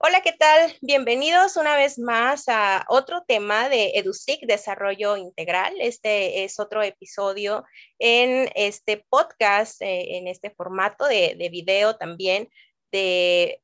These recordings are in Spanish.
Hola, ¿qué tal? Bienvenidos una vez más a otro tema de EduSIC, Desarrollo Integral. Este es otro episodio en este podcast, eh, en este formato de, video también de,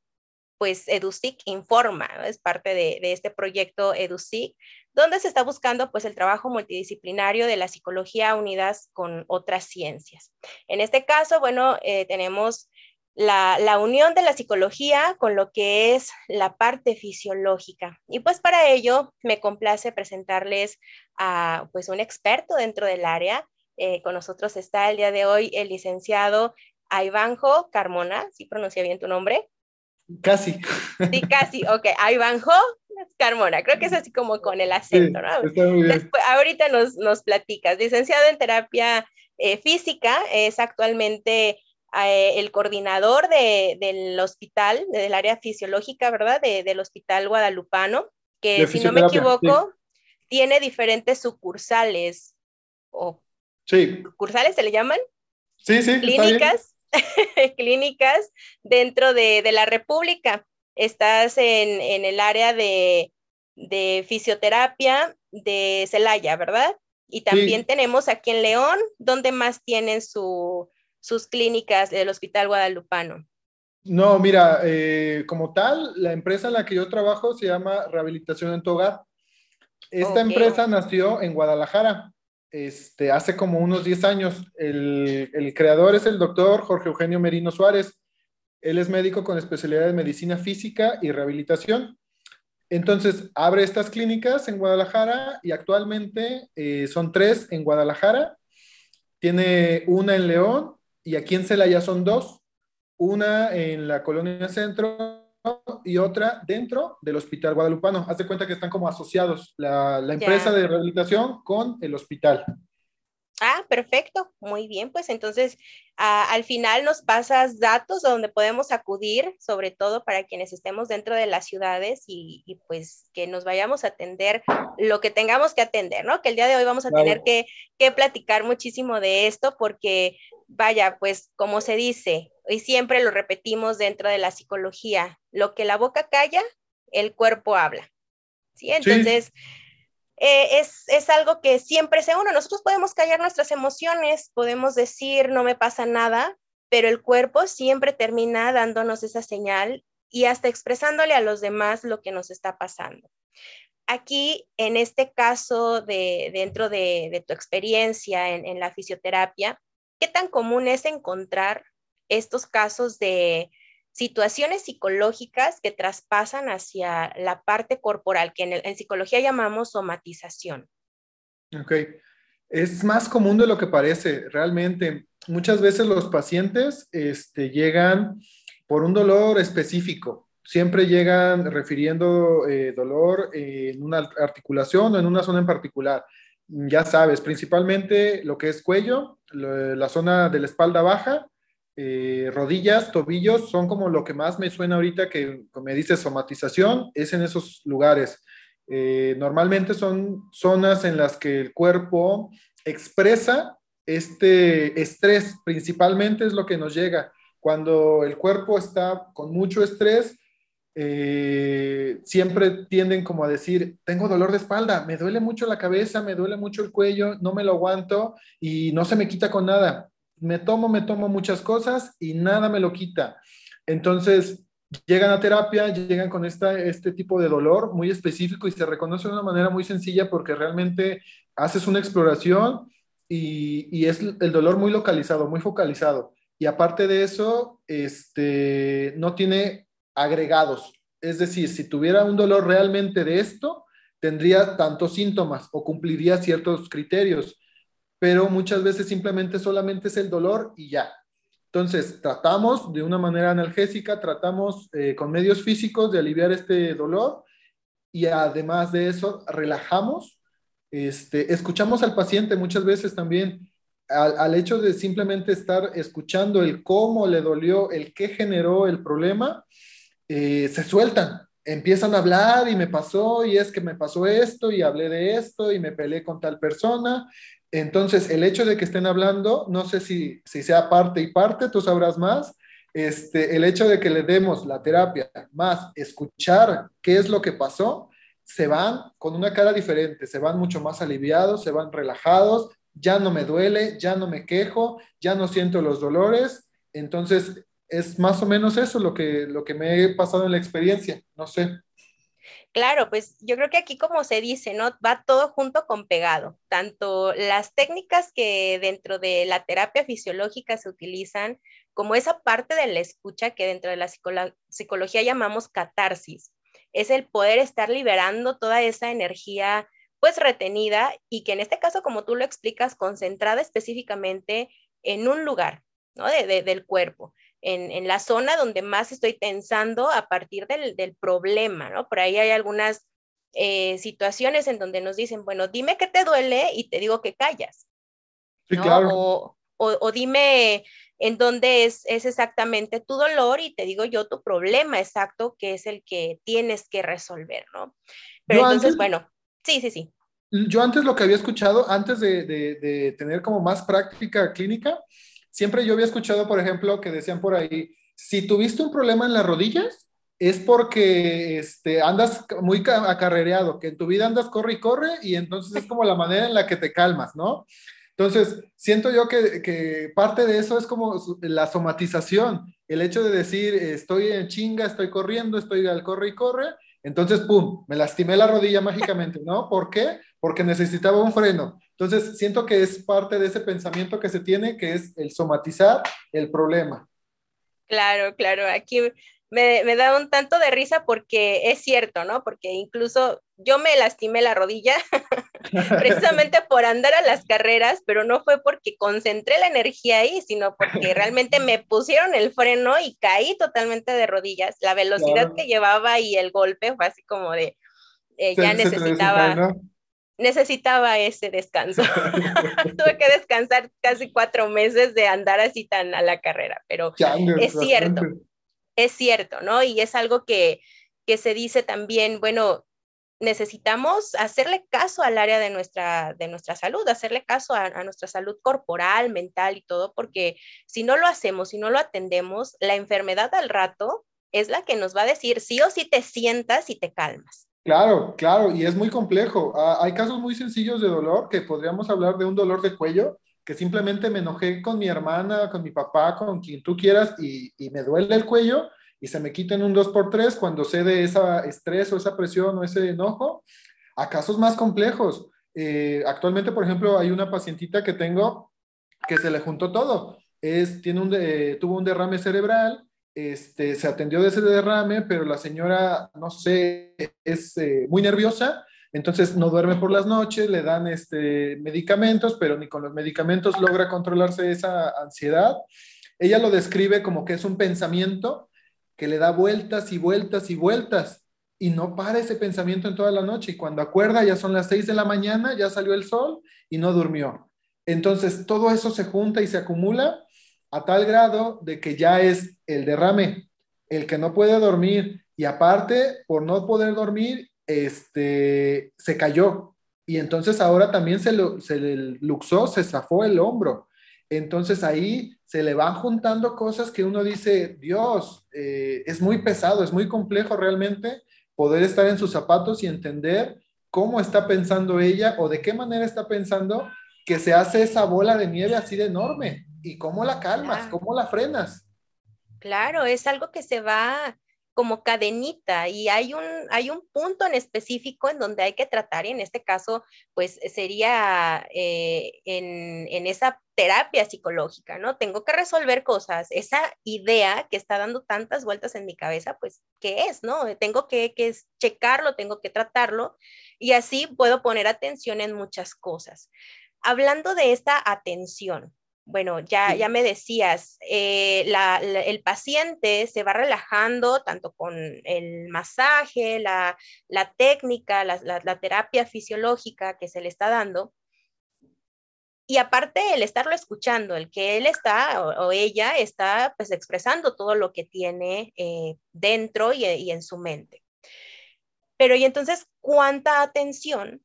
pues, EduSIC Informa, es parte de, este proyecto EduSIC, donde se está buscando, pues, el trabajo multidisciplinario de la psicología unidas con otras ciencias. En este caso, bueno, eh, tenemos la, unión de la psicología con lo que es la parte fisiológica. Y pues para ello me complace presentarles a pues un experto dentro del área. Eh, con nosotros está el día de hoy el licenciado Aivanjo Carmona, ¿sí pronuncia bien tu nombre? Casi. Sí, casi, ok. Aivanjo Carmona, creo que es así como con el acento, ¿no? Después, ahorita nos, nos platicas. Licenciado en terapia eh, física, es actualmente el coordinador del hospital, del área fisiológica, ¿verdad? del hospital guadalupano, que si no me equivoco, tiene diferentes sucursales. O sí. ¿Sucursales se le llaman? Sí, sí. Clínicas, clínicas dentro de, la República. Estás en, el área de, fisioterapia de Celaya, ¿verdad? Y también tenemos aquí en León, donde más tienen su, sus clínicas del Hospital Guadalupano? No, mira, eh, como tal, la empresa en la que yo trabajo se llama Rehabilitación en tu Hogar. Esta empresa nació en Guadalajara este, hace como unos 10 años. El, el, creador es el doctor Jorge Eugenio Merino Suárez. Él es médico con especialidad en medicina física y rehabilitación. Entonces, abre estas clínicas en Guadalajara y actualmente eh, son tres en Guadalajara. Tiene una en León y aquí en Celaya son dos, una en la colonia centro y otra dentro del Hospital Guadalupano. Haz de cuenta que están como asociados la, empresa de rehabilitación con el hospital. Ah, perfecto, muy bien, pues entonces al final nos pasas datos donde podemos acudir, sobre todo para quienes estemos dentro de las ciudades y, pues que nos vayamos a atender lo que tengamos que atender, ¿no? Que el día de hoy vamos a tener que, que platicar muchísimo de esto porque vaya, pues como se dice, y siempre lo repetimos dentro de la psicología, lo que la boca calla, el cuerpo habla. ¿Sí? Entonces, eh, es, algo que siempre se uno. Nosotros podemos callar nuestras emociones, podemos decir no me pasa nada, pero el cuerpo siempre termina dándonos esa señal y hasta expresándole a los demás lo que nos está pasando. Aquí, en este caso, de, dentro de, tu experiencia en la fisioterapia, ¿qué tan común es encontrar estos casos de situaciones psicológicas que traspasan hacia la parte corporal, que en, psicología llamamos somatización? Ok, es más común de lo que parece, realmente. Muchas veces los pacientes este, llegan por un dolor específico, siempre llegan refiriendo eh, dolor en una articulación o en una zona en particular ya sabes, principalmente lo que es cuello, la zona de la espalda baja, eh, rodillas, tobillos, son como lo que más me suena ahorita que me dice somatización, es en esos lugares. Eh, normalmente son zonas en las que el cuerpo expresa este estrés, principalmente es lo que nos llega. Cuando el cuerpo está con mucho estrés, eh, siempre tienden como a decir, tengo dolor de espalda, me duele mucho la cabeza, me duele mucho el cuello, no me lo aguanto y no se me quita con nada. Me tomo, me tomo muchas cosas y nada me lo quita. Entonces, llegan a terapia, llegan con esta, este tipo de dolor muy específico y se reconoce de una manera muy sencilla porque realmente haces una exploración y, y es el dolor muy localizado, muy focalizado. Y aparte de eso, este, no tiene agregados. Es decir, si tuviera un dolor realmente de esto, tendría tantos síntomas o cumpliría ciertos criterios, pero muchas veces simplemente solamente es el dolor y ya. Entonces, tratamos de una manera analgésica, tratamos eh, con medios físicos de aliviar este dolor y además de eso, relajamos, este, escuchamos al paciente muchas veces también. Al, al, hecho de simplemente estar escuchando el cómo le dolió, el qué generó el problema, eh, se sueltan, empiezan a hablar y me pasó y es que me pasó esto y hablé de esto y me peleé con tal persona. Entonces, el hecho de que estén hablando, no sé si, sea parte y parte, tú sabrás más, este, el hecho de que le demos la terapia más escuchar qué es lo que pasó, se van con una cara diferente, se van mucho más aliviados, se van relajados, ya no me duele, ya no me quejo, ya no siento los dolores. Entonces, es más o menos eso lo que, lo que me he pasado en la experiencia, no sé. Claro, pues yo creo que aquí como se dice, ¿no? Va todo junto con pegado. Tanto las técnicas que dentro de la terapia fisiológica se utilizan, como esa parte de la escucha que dentro de la psicología llamamos catarsis. Es el poder estar liberando toda esa energía pues retenida y que en este caso, como tú lo explicas, concentrada específicamente en un lugar, ¿no? del cuerpo en, la zona donde más estoy tensando a partir del, problema, ¿no? Por ahí hay algunas eh, situaciones en donde nos dicen, bueno, dime qué te duele y te digo que callas. Sí, claro. O, o, dime en dónde es, es exactamente tu dolor y te digo yo tu problema exacto, que es el que tienes que resolver, ¿no? Pero entonces, bueno, sí, sí, sí. Yo antes lo que había escuchado, antes de, de, de tener como más práctica clínica, Siempre yo había escuchado, por ejemplo, que decían por ahí, si tuviste un problema en las rodillas, es porque este, andas muy acarrereado, que en tu vida andas corre y corre y entonces es como la manera en la que te calmas, ¿no? Entonces, siento yo que, que, parte de eso es como la somatización, el hecho de decir, estoy en chinga, estoy corriendo, estoy al corre y corre, entonces, ¡pum!, me lastimé la rodilla mágicamente, ¿no? ¿Por qué? Porque necesitaba un freno. Entonces, siento que es parte de ese pensamiento que se tiene, que es el somatizar el problema. Claro, claro. Aquí me, da un tanto de risa porque es cierto, ¿no? Porque incluso yo me lastimé la rodilla precisamente por andar a las carreras, pero no fue porque concentré la energía ahí, sino porque realmente me pusieron el freno y caí totalmente de rodillas. La velocidad que llevaba y el golpe fue así como de, eh, ya necesitaba necesitaba ese descanso. Tuve que descansar casi cuatro meses de andar así tan a la carrera, pero es cierto, es cierto, ¿no? Y es algo que, que se dice también, bueno, necesitamos hacerle caso al área de nuestra, de nuestra salud, hacerle caso a, nuestra salud corporal, mental y todo, porque si no lo hacemos, si no lo atendemos, la enfermedad al rato es la que nos va a decir sí o sí te sientas y te calmas. Claro, claro, y es muy complejo. Ah, hay casos muy sencillos de dolor que podríamos hablar de un dolor de cuello, que simplemente me enojé con mi hermana, con mi papá, con quien tú quieras, y, me duele el cuello y se me quita en un 2x3 cuando cede esa estrés o esa presión o ese enojo, a casos más complejos. Eh, actualmente, por ejemplo, hay una pacientita que tengo que se le juntó todo. Es, tiene un tuvo un derrame cerebral, este, se atendió de ese derrame, pero la señora, no sé, es eh, muy nerviosa, entonces no duerme por las noches, le dan este, medicamentos, pero ni con los medicamentos logra controlarse esa ansiedad. Ella lo describe como que es un pensamiento que le da vueltas y vueltas y vueltas y no para ese pensamiento en toda la noche. Y cuando acuerda, ya son las seis de la mañana, ya salió el sol y no durmió. Entonces todo eso se junta y se acumula a tal grado de que ya es el derrame, el que no puede dormir y aparte, por no poder dormir, este, se cayó y entonces ahora también se, se le luxó, se zafó el hombro. Entonces ahí se le van juntando cosas que uno dice, Dios, eh, es muy pesado, es muy complejo realmente poder estar en sus zapatos y entender cómo está pensando ella o de qué manera está pensando que se hace esa bola de nieve así de enorme. ¿Y cómo la calmas? ¿Cómo la frenas? Claro, es algo que se va como cadenita y hay un, hay un punto en específico en donde hay que tratar y en este caso pues sería eh, en, en, esa terapia psicológica, ¿no? Tengo que resolver cosas, esa idea que está dando tantas vueltas en mi cabeza, pues, ¿qué es, no? Tengo que, que checarlo, tengo que tratarlo y así puedo poner atención en muchas cosas. Hablando de esta atención, bueno, ya, ya me decías, eh, el paciente se va relajando tanto con el masaje, la, técnica, la, terapia fisiológica que se le está dando. Y aparte el estarlo escuchando, el que él está o, ella está pues expresando todo lo que tiene eh, dentro y, y en su mente. Pero y entonces, ¿cuánta atención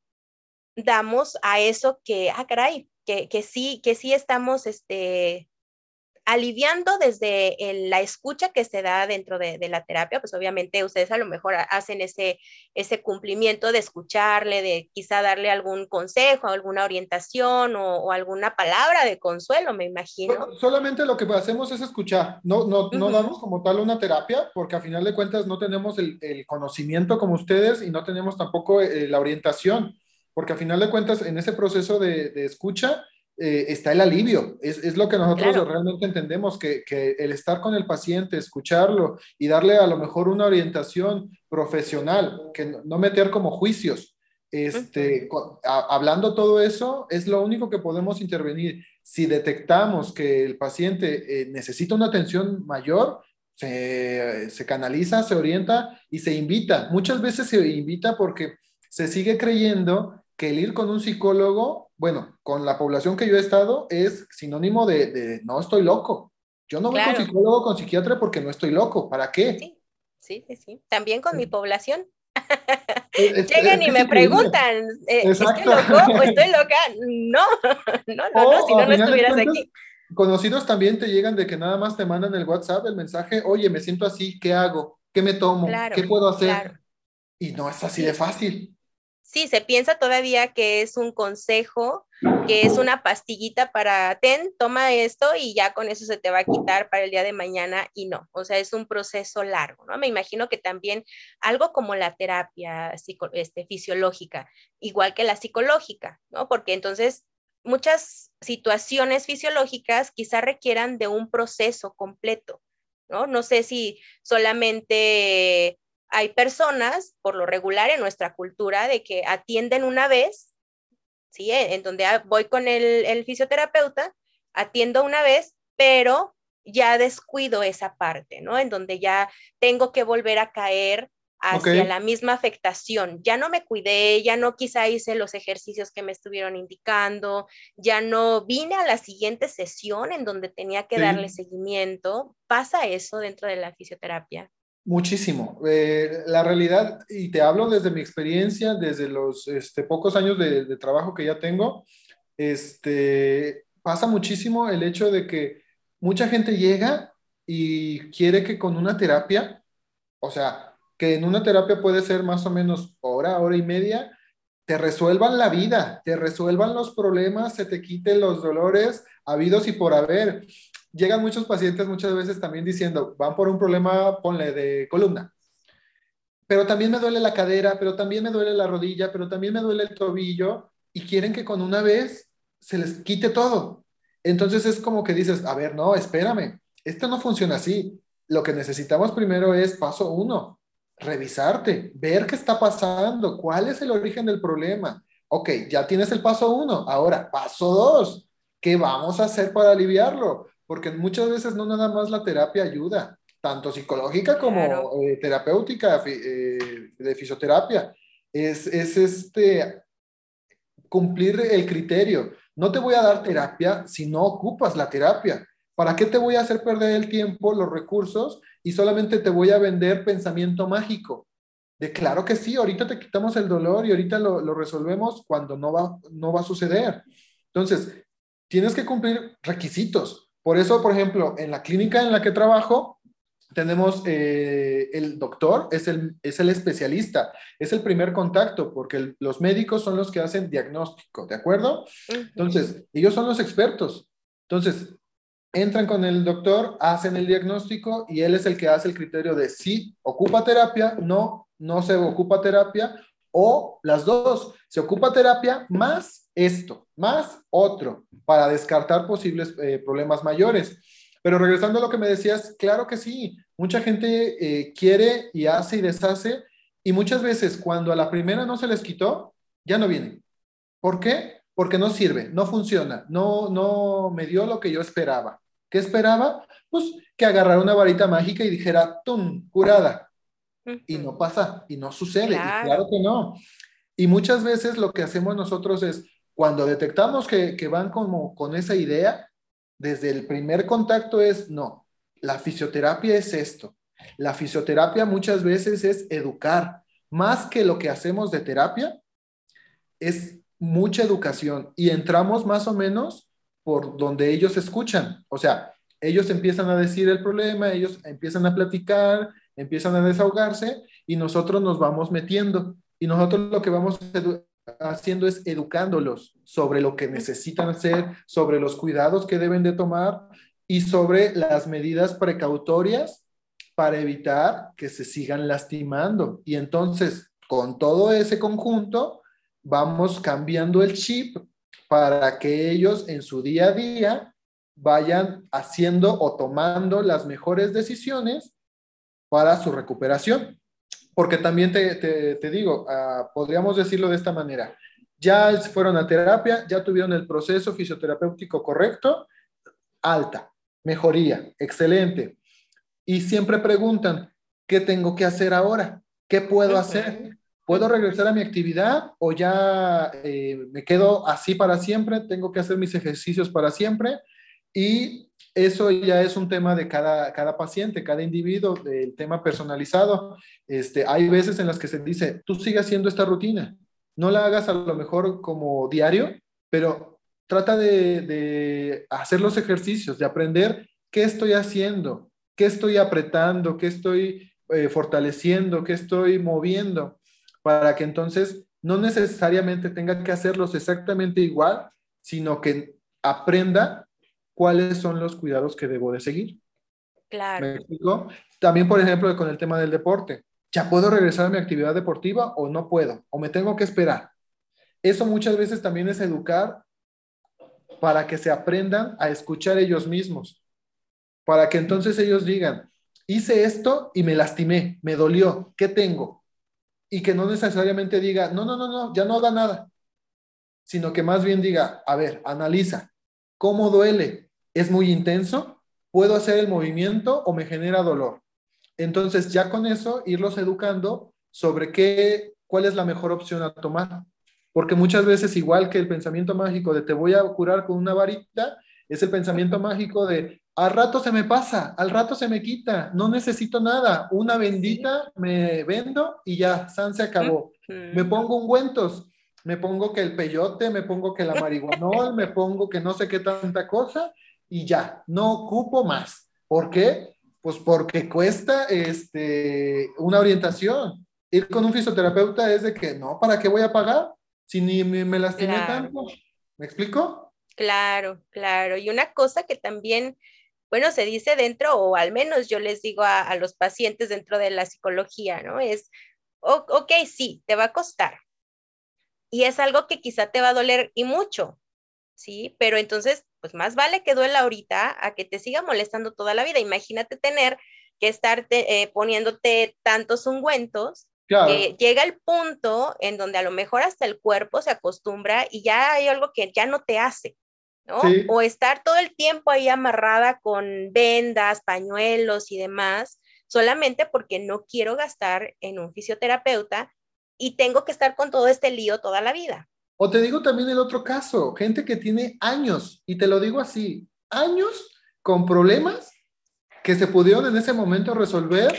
damos a eso que, ah, caray, que, sí, que sí estamos este, aliviando desde la escucha que se da dentro de, la terapia, pues obviamente ustedes a lo mejor hacen ese, ese cumplimiento de escucharle, de quizá darle algún consejo, alguna orientación o, alguna palabra de consuelo, me imagino. Solamente lo que hacemos es escuchar, no, no, no damos como tal una terapia, porque a final de cuentas no tenemos el, conocimiento como ustedes y no tenemos tampoco eh, la orientación, porque a final de cuentas en ese proceso de, de escucha, eh, está el alivio. Es, es lo que nosotros realmente entendemos, que, que, el estar con el paciente, escucharlo y darle a lo mejor una orientación profesional, que no, meter como juicios. Este, hablando todo eso, es lo único que podemos intervenir. Si detectamos que el paciente eh, necesita una atención mayor, se, se canaliza, se orienta y se invita. Muchas veces se invita porque se sigue creyendo que el ir con un psicólogo, bueno, con la población que yo he estado, es sinónimo de, no estoy loco. Yo no voy con psicólogo, con psiquiatra porque no estoy loco. ¿Para qué? Sí, sí, sí. También con mi población. Llegan y me preguntan, eh, ¿estoy loco o estoy loca? No, no, no, no si no, no estuvieras aquí. Conocidos también te llegan de que nada más te mandan el WhatsApp, el mensaje, oye, me siento así, ¿qué hago? ¿Qué me tomo? ¿Qué puedo hacer? Y no es así de fácil sí, se piensa todavía que es un consejo, que es una pastillita para, ten, toma esto y ya con eso se te va a quitar para el día de mañana y no, o sea, es un proceso largo, ¿no? Me imagino que también algo como la terapia este, fisiológica, igual que la psicológica, ¿no? Porque entonces muchas situaciones fisiológicas quizá requieran de un proceso completo, ¿no? No sé si solamente hay personas, por lo regular en nuestra cultura, de que atienden una vez, ¿sí? En donde voy con el, fisioterapeuta, atiendo una vez, pero ya descuido esa parte, ¿no? En donde ya tengo que volver a caer hacia la misma afectación. Ya no me cuidé, ya no quizá hice los ejercicios que me estuvieron indicando, ya no vine a la siguiente sesión en donde tenía que darle seguimiento. ¿Pasa eso dentro de la fisioterapia? Muchísimo. Eh, la realidad, y te hablo desde mi experiencia, desde los este, pocos años de, trabajo que ya tengo, este, pasa muchísimo el hecho de que mucha gente llega y quiere que con una terapia, o sea, que en una terapia puede ser más o menos hora, hora y media, te resuelvan la vida, te resuelvan los problemas, se te quiten los dolores habidos y por haber llegan muchos pacientes muchas veces también diciendo, van por un problema, ponle, de columna. Pero también me duele la cadera, pero también me duele la rodilla, pero también me duele el tobillo y quieren que con una vez se les quite todo. Entonces es como que dices, a ver, no, espérame, esto no funciona así. Lo que necesitamos primero es paso uno, revisarte, ver qué está pasando, cuál es el origen del problema. Ok, ya tienes el paso uno, ahora paso dos, ¿qué vamos a hacer para aliviarlo? Porque muchas veces no nada más la terapia ayuda, tanto psicológica como eh, terapéutica, eh, de fisioterapia. Es, es este, cumplir el criterio. No te voy a dar terapia si no ocupas la terapia. ¿Para qué te voy a hacer perder el tiempo, los recursos y solamente te voy a vender pensamiento mágico? De claro que sí, ahorita te quitamos el dolor y ahorita lo, lo resolvemos cuando no va, no va a suceder. Entonces, tienes que cumplir requisitos. Por eso, por ejemplo, en la clínica en la que trabajo, tenemos eh, el doctor, es el, es el especialista, es el primer contacto, porque los médicos son los que hacen diagnóstico, ¿de acuerdo? Entonces, ellos son los expertos. Entonces, entran con el doctor, hacen el diagnóstico y él es el que hace el criterio de si ocupa terapia, no, no se ocupa terapia, o las dos, se ocupa terapia más esto, más otro, para descartar posibles eh, problemas mayores. Pero regresando a lo que me decías, claro que sí, mucha gente eh, quiere y hace y deshace, y muchas veces cuando a la primera no se les quitó, ya no vienen. ¿Por qué? Porque no sirve, no funciona, no, no me dio lo que yo esperaba. ¿Qué esperaba? Pues que agarrara una varita mágica y dijera, ¡tum! curada. Y no pasa, y no sucede, claro que no. Y muchas veces lo que hacemos nosotros es, cuando detectamos que, van como con esa idea, desde el primer contacto es, no, la fisioterapia es esto. La fisioterapia muchas veces es educar, más que lo que hacemos de terapia, es mucha educación y entramos más o menos por donde ellos escuchan. O sea, ellos empiezan a decir el problema, ellos empiezan a platicar, empiezan a desahogarse y nosotros nos vamos metiendo. Y nosotros lo que vamos haciendo es educándolos sobre lo que necesitan hacer, sobre los cuidados que deben de tomar y sobre las medidas precautorias para evitar que se sigan lastimando. Y entonces, con todo ese conjunto, vamos cambiando el chip para que ellos en su día a día vayan haciendo o tomando las mejores decisiones para su recuperación. Porque también te, digo, ah, podríamos decirlo de esta manera, ya fueron a terapia, ya tuvieron el proceso fisioterapéutico correcto, alta, mejoría, excelente. Y siempre preguntan, ¿qué tengo que hacer ahora? ¿Qué puedo hacer? ¿Puedo regresar a mi actividad o ya eh, me quedo así para siempre? ¿Tengo que hacer mis ejercicios para siempre? Y eso ya es un tema de cada, cada paciente, cada individuo, del tema personalizado. Este, hay veces en las que se dice, tú sigue haciendo esta rutina, no la hagas a lo mejor como diario, pero trata de, hacer los ejercicios, de aprender qué estoy haciendo, qué estoy apretando, qué estoy eh, fortaleciendo, qué estoy moviendo, para que entonces no necesariamente tenga que hacerlos exactamente igual, sino que aprenda cuáles son los cuidados que debo de seguir. Claro. ¿Me explico? También, por ejemplo, con el tema del deporte. ¿Ya puedo regresar a mi actividad deportiva o no puedo? ¿O me tengo que esperar? Eso muchas veces también es educar para que se aprendan a escuchar ellos mismos. Para que entonces ellos digan, hice esto y me lastimé, me dolió, ¿qué tengo? Y que no necesariamente diga, no, no, no, no, ya no haga nada, sino que más bien diga, a ver, analiza, ¿cómo duele? es muy intenso, puedo hacer el movimiento o me genera dolor. Entonces, ya con eso, irlos educando sobre qué, cuál es la mejor opción a tomar. Porque muchas veces, igual que el pensamiento mágico de te voy a curar con una varita, es el pensamiento mágico de al rato se me pasa, al rato se me quita, no necesito nada, una bendita me vendo y ya, San se acabó. Me pongo ungüentos, me pongo que el peyote, me pongo que la marihuanol, me pongo que no sé qué tanta cosa y ya, no ocupo más. ¿Por qué? Pues porque cuesta este, una orientación. Ir con un fisioterapeuta es de que, no, ¿para qué voy a pagar? Si ni me, me lastimé tanto. ¿Me explico? Claro, claro. Y una cosa que también, bueno, se dice dentro, o al menos yo les digo a, los pacientes dentro de la psicología, ¿no? Es, ok, sí, te va a costar. Y es algo que quizá te va a doler y mucho, ¿sí? Pero entonces pues más vale que duela ahorita a que te siga molestando toda la vida. Imagínate tener que estar eh, poniéndote tantos ungüentos que llega el punto en donde a lo mejor hasta el cuerpo se acostumbra y ya hay algo que ya no te hace, ¿no? O estar todo el tiempo ahí amarrada con vendas, pañuelos y demás, solamente porque no quiero gastar en un fisioterapeuta y tengo que estar con todo este lío toda la vida. O te digo también el otro caso, gente que tiene años, y te lo digo así, años con problemas que se pudieron en ese momento resolver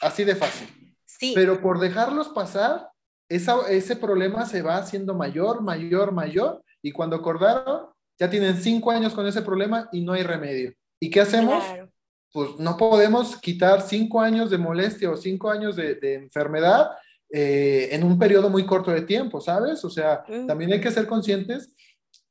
así de fácil. Sí. Pero por dejarlos pasar, ese problema se va haciendo mayor, mayor, mayor, y cuando acordaron, ya tienen cinco años con ese problema y no hay remedio. ¿Y qué hacemos? Pues no podemos quitar cinco años de molestia o cinco años de, de enfermedad eh, en un periodo muy corto de tiempo, ¿sabes? O sea, mm. también hay que ser conscientes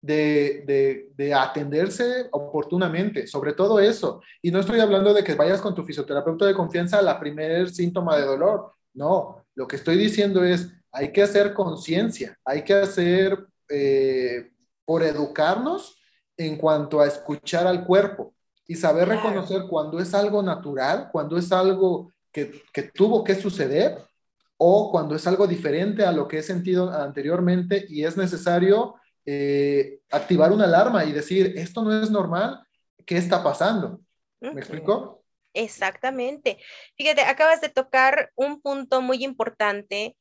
de, de, atenderse oportunamente, sobre todo eso. Y no estoy hablando de que vayas con tu fisioterapeuta de confianza a la primer síntoma de dolor. No, lo que estoy diciendo es, hay que hacer conciencia, hay que hacer eh, por educarnos en cuanto a escuchar al cuerpo y saber reconocer cuando es algo natural, cuando es algo que, que tuvo que suceder o cuando es algo diferente a lo que he sentido anteriormente y es necesario eh, activar una alarma y decir, esto no es normal, ¿qué está pasando? ¿Me explico? Exactamente. Fíjate, acabas de tocar un punto muy importante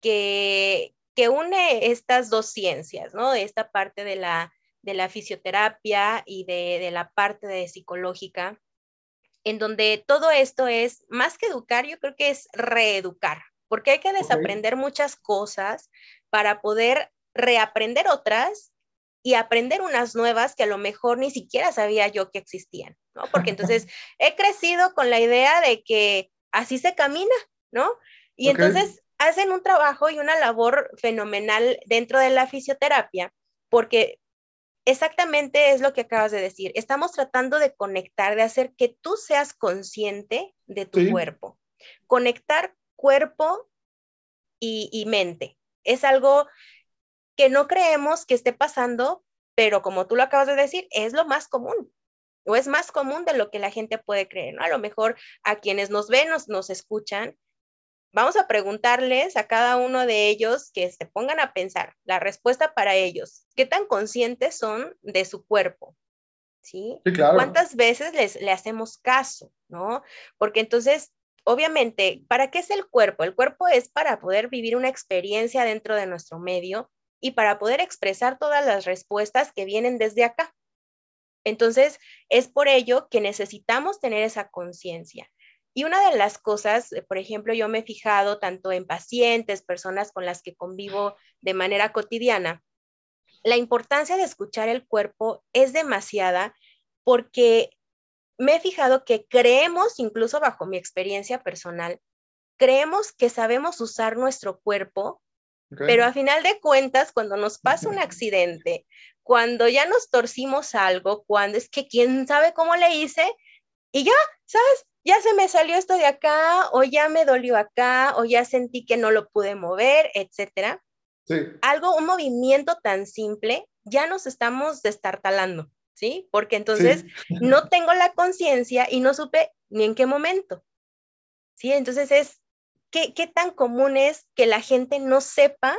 que, que une estas dos ciencias, ¿no? Esta parte de la, de la fisioterapia y de, de la parte de psicológica, en donde todo esto es, más que educar, yo creo que es reeducar, porque hay que desaprender muchas cosas para poder reaprender otras y aprender unas nuevas que a lo mejor ni siquiera sabía yo que existían, ¿no? Porque entonces he crecido con la idea de que así se camina, ¿no? Y entonces hacen un trabajo y una labor fenomenal dentro de la fisioterapia, porque exactamente es lo que acabas de decir. Estamos tratando de conectar, de hacer que tú seas consciente de tu cuerpo. Conectar cuerpo y, y mente. Es algo que no creemos que esté pasando, pero como tú lo acabas de decir, es lo más común o es más común de lo que la gente puede creer, ¿no? A lo mejor a quienes nos ven, nos, nos escuchan, Vamos a preguntarles a cada uno de ellos que se pongan a pensar la respuesta para ellos. ¿Qué tan conscientes son de su cuerpo? ¿Sí? claro. ¿Cuántas veces les, le hacemos caso? ¿No? Porque entonces, obviamente, ¿para qué es el cuerpo? El cuerpo es para poder vivir una experiencia dentro de nuestro medio y para poder expresar todas las respuestas que vienen desde acá. Entonces, es por ello que necesitamos tener esa conciencia. Y una de las cosas, eh, por ejemplo, yo me he fijado tanto en pacientes, personas con las que convivo de manera cotidiana, la importancia de escuchar el cuerpo es demasiada porque me he fijado que creemos, incluso bajo mi experiencia personal, creemos que sabemos usar nuestro cuerpo, pero a final de cuentas, cuando nos pasa un accidente, cuando ya nos torcimos algo, cuando es que quién sabe cómo le hice, y ya, ¿sabes? ya se me salió esto de acá, o ya me dolió acá, o ya sentí que no lo pude mover, etcétera. Sí. Algo, un movimiento tan simple, ya nos estamos destartalando, ¿sí? Porque entonces no tengo la conciencia y no supe ni en qué momento, ¿sí? Entonces es, ¿qué, ¿qué tan común es que la gente no sepa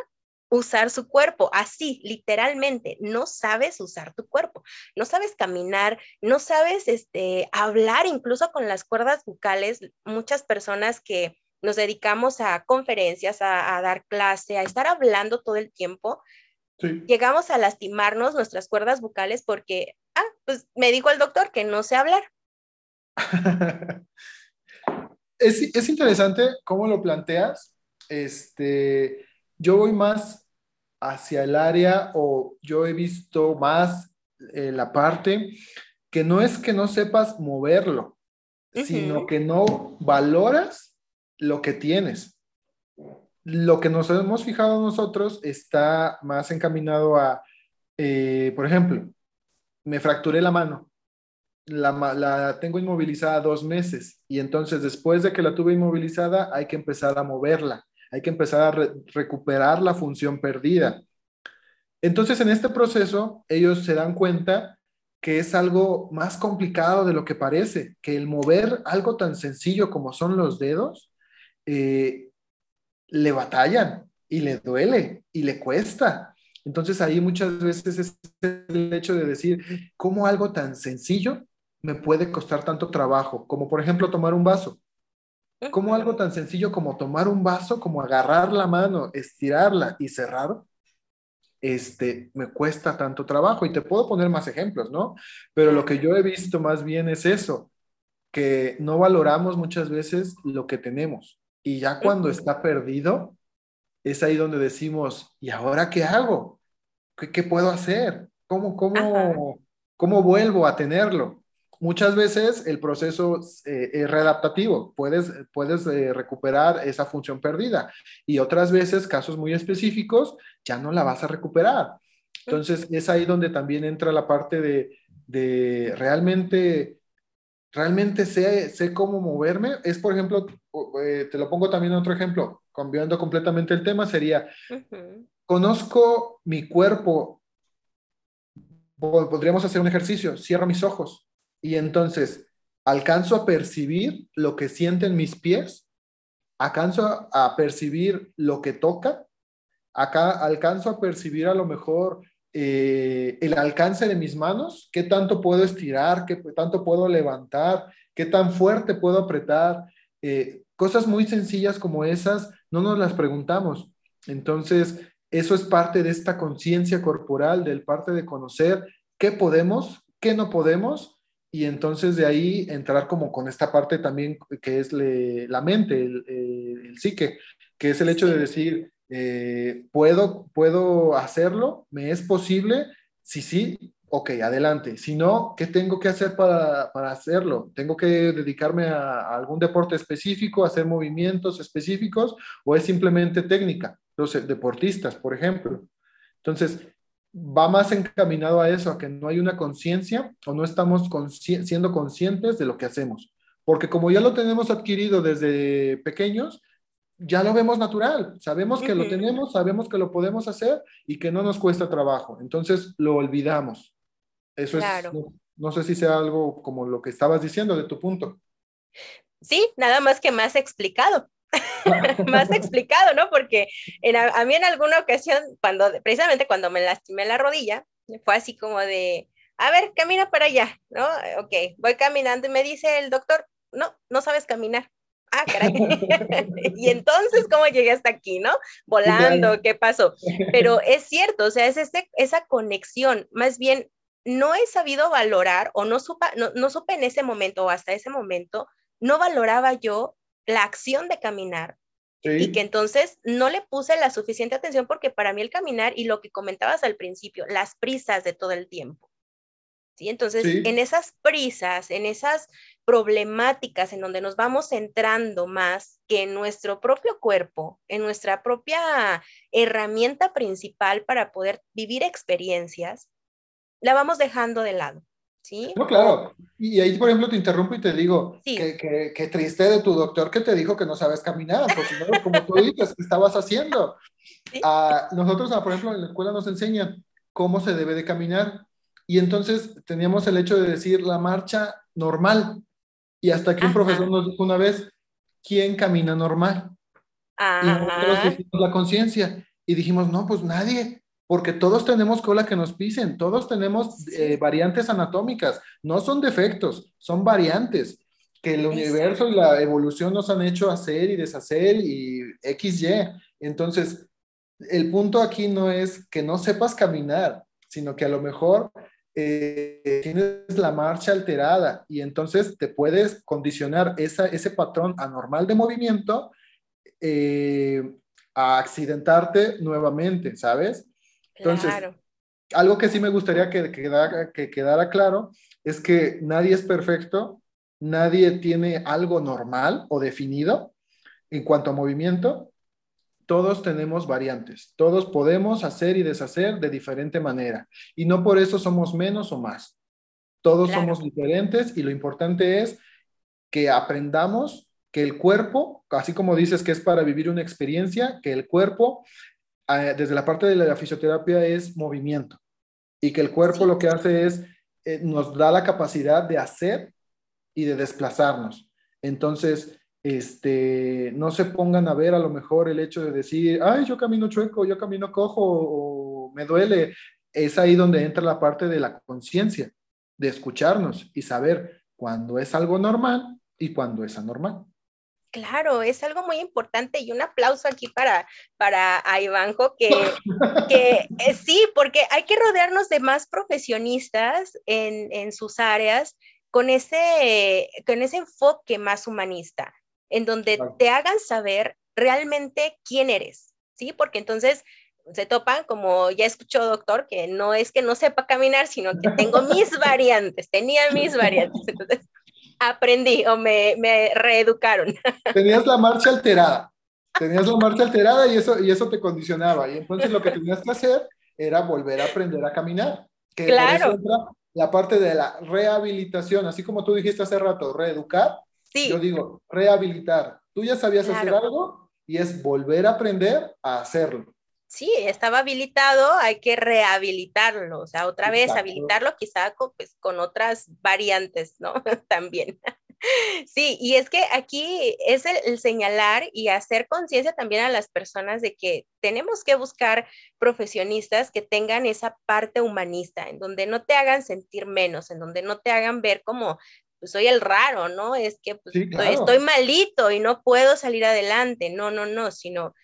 usar su cuerpo, así, literalmente, no sabes usar tu cuerpo, no sabes caminar, no sabes este, hablar incluso con las cuerdas bucales. Muchas personas que nos dedicamos a conferencias, a, dar clase, a estar hablando todo el tiempo, llegamos a lastimarnos nuestras cuerdas bucales porque, ah, pues me dijo el doctor que no sé hablar. es, es interesante cómo lo planteas. Este, yo voy más hacia el área o yo he visto más eh, la parte que no es que no sepas moverlo, sino que no valoras lo que tienes. Lo que nos hemos fijado nosotros está más encaminado a, eh, por ejemplo, me fracturé la mano, la, tengo inmovilizada dos meses y entonces después de que la tuve inmovilizada hay que empezar a moverla hay que empezar a recuperar la función perdida. Entonces, en este proceso, ellos se dan cuenta que es algo más complicado de lo que parece, que el mover algo tan sencillo como son los dedos, eh, le batallan y le duele y le cuesta. Entonces ahí muchas veces es el hecho de decir, ¿cómo algo tan sencillo me puede costar tanto trabajo? Como por ejemplo tomar un vaso. ¿Cómo algo tan sencillo como tomar un vaso, como agarrar la mano, estirarla y cerrar, este, me cuesta tanto trabajo? Y te puedo poner más ejemplos, ¿no? Pero lo que yo he visto más bien es eso, que no valoramos muchas veces lo que tenemos. Y ya cuando está perdido, es ahí donde decimos, ¿y ahora qué hago? ¿Qué, puedo hacer? ¿Cómo, cómo, ¿Cómo vuelvo a tenerlo? Muchas veces el proceso eh, es readaptativo, puedes, puedes eh, recuperar esa función perdida y otras veces, casos muy específicos, ya no la vas a recuperar. Entonces es ahí donde también entra la parte de, realmente, realmente sé, sé, cómo moverme. Es, por ejemplo, eh, te lo pongo también otro ejemplo, cambiando completamente el tema, sería, conozco mi cuerpo, podríamos hacer un ejercicio, cierro mis ojos y entonces alcanzo a percibir lo que sienten mis pies, alcanzo a percibir lo que toca, acá alcanzo a percibir a lo mejor eh, el alcance de mis manos, qué tanto puedo estirar, qué tanto puedo levantar, qué tan fuerte puedo apretar. Eh, cosas muy sencillas como esas no nos las preguntamos. Entonces, eso es parte de esta conciencia corporal, del parte de conocer qué podemos, qué no podemos y entonces de ahí entrar como con esta parte también que es la mente, el, psique, que es el hecho de decir, eh, puedo, puedo hacerlo, me es posible, Si sí, ok, adelante. Si no, ¿qué tengo que hacer para, para hacerlo? ¿Tengo que dedicarme a, a, algún deporte específico, hacer movimientos específicos o es simplemente técnica? Los deportistas, por ejemplo. Entonces, va más encaminado a eso, a que no hay una conciencia o no estamos consci siendo conscientes de lo que hacemos. Porque como ya lo tenemos adquirido desde pequeños, ya lo vemos natural, sabemos que lo tenemos, sabemos que lo podemos hacer y que no nos cuesta trabajo, entonces lo olvidamos. Eso es, no, sé si sea algo como lo que estabas diciendo de tu punto. Sí, nada más que más explicado. más explicado, ¿no? Porque en, a, mí en alguna ocasión, cuando, precisamente cuando me lastimé la rodilla, fue así como de, a ver, camina para allá, ¿no? Ok, voy caminando y me dice el doctor, no, no sabes caminar. Ah, caray. y entonces, ¿cómo llegué hasta aquí, no? Volando, ¿qué pasó? Pero es cierto, o sea, es este, esa conexión. Más bien, no he sabido valorar o no, supa, no, no supe en ese momento o hasta ese momento, no valoraba yo la acción de caminar. Y que entonces no le puse la suficiente atención porque para mí el caminar y lo que comentabas al principio, las prisas de todo el tiempo. ¿sí? Entonces, en esas prisas, en esas problemáticas en donde nos vamos centrando más que en nuestro propio cuerpo, en nuestra propia herramienta principal para poder vivir experiencias, la vamos dejando de lado. ¿Sí? No, claro. Y ahí, por ejemplo, te interrumpo y te digo que, que, triste de tu doctor que te dijo que no sabes caminar, pues como tú dices, ¿qué estabas haciendo? A nosotros, por ejemplo, en la escuela nos enseñan cómo se debe de caminar. Y entonces teníamos el hecho de decir la marcha normal. Y hasta que un profesor nos dijo una vez, ¿quién camina normal? Y nosotros hicimos la conciencia y dijimos, no, pues nadie, porque todos tenemos cola que nos pisen, todos tenemos eh, variantes anatómicas, no son defectos, son variantes que el universo y la evolución nos han hecho hacer y deshacer y XY. Entonces, el punto aquí no es que no sepas caminar, sino que a lo mejor eh, tienes la marcha alterada y entonces te puedes condicionar esa, ese patrón anormal de movimiento eh, a accidentarte nuevamente, ¿sabes? Entonces, algo que sí me gustaría que quedara, que quedara claro es que nadie es perfecto, nadie tiene algo normal o definido en cuanto a movimiento, todos tenemos variantes, todos podemos hacer y deshacer de diferente manera y no por eso somos menos o más. Todos somos diferentes y lo importante es que aprendamos que el cuerpo, así como dices que es para vivir una experiencia, que el cuerpo, desde la parte de la fisioterapia, es movimiento y que el cuerpo lo que hace es, eh, nos da la capacidad de hacer y de desplazarnos. Entonces, este, no se pongan a ver a lo mejor el hecho de decir, ay, yo camino chueco, yo camino cojo o me duele. Es ahí donde entra la parte de la conciencia, de escucharnos y saber cuándo es algo normal y cuándo es anormal. Claro, es algo muy importante y un aplauso aquí para, para Ivanjo, que, que eh, sí, porque hay que rodearnos de más profesionistas en, en sus áreas con ese, con ese enfoque más humanista en donde te hagan saber realmente quién eres, ¿sí? Porque entonces se topan, como ya escuchó doctor, que no es que no sepa caminar, sino que tengo mis variantes, tenía mis variantes, entonces aprendí o me, me reeducaron. Tenías la marcha alterada, tenías la marcha alterada y eso, y eso te condicionaba, y entonces lo que tenías que hacer era volver a aprender a caminar, que claro. entra la parte de la rehabilitación, así como tú dijiste hace rato, reeducar, yo digo, rehabilitar. Tú ya sabías hacer algo y es volver a aprender a hacerlo. Sí, estaba habilitado, hay que rehabilitarlo, o sea, otra vez habilitarlo quizá con, pues, con otras variantes, ¿no? también. Sí, y es que aquí es el, señalar y hacer conciencia también a las personas de que tenemos que buscar profesionistas que tengan esa parte humanista, en donde no te hagan sentir menos, en donde no te hagan ver como pues soy el raro, ¿no? Es que pues, estoy, malito y no puedo salir adelante. No, no, no, sino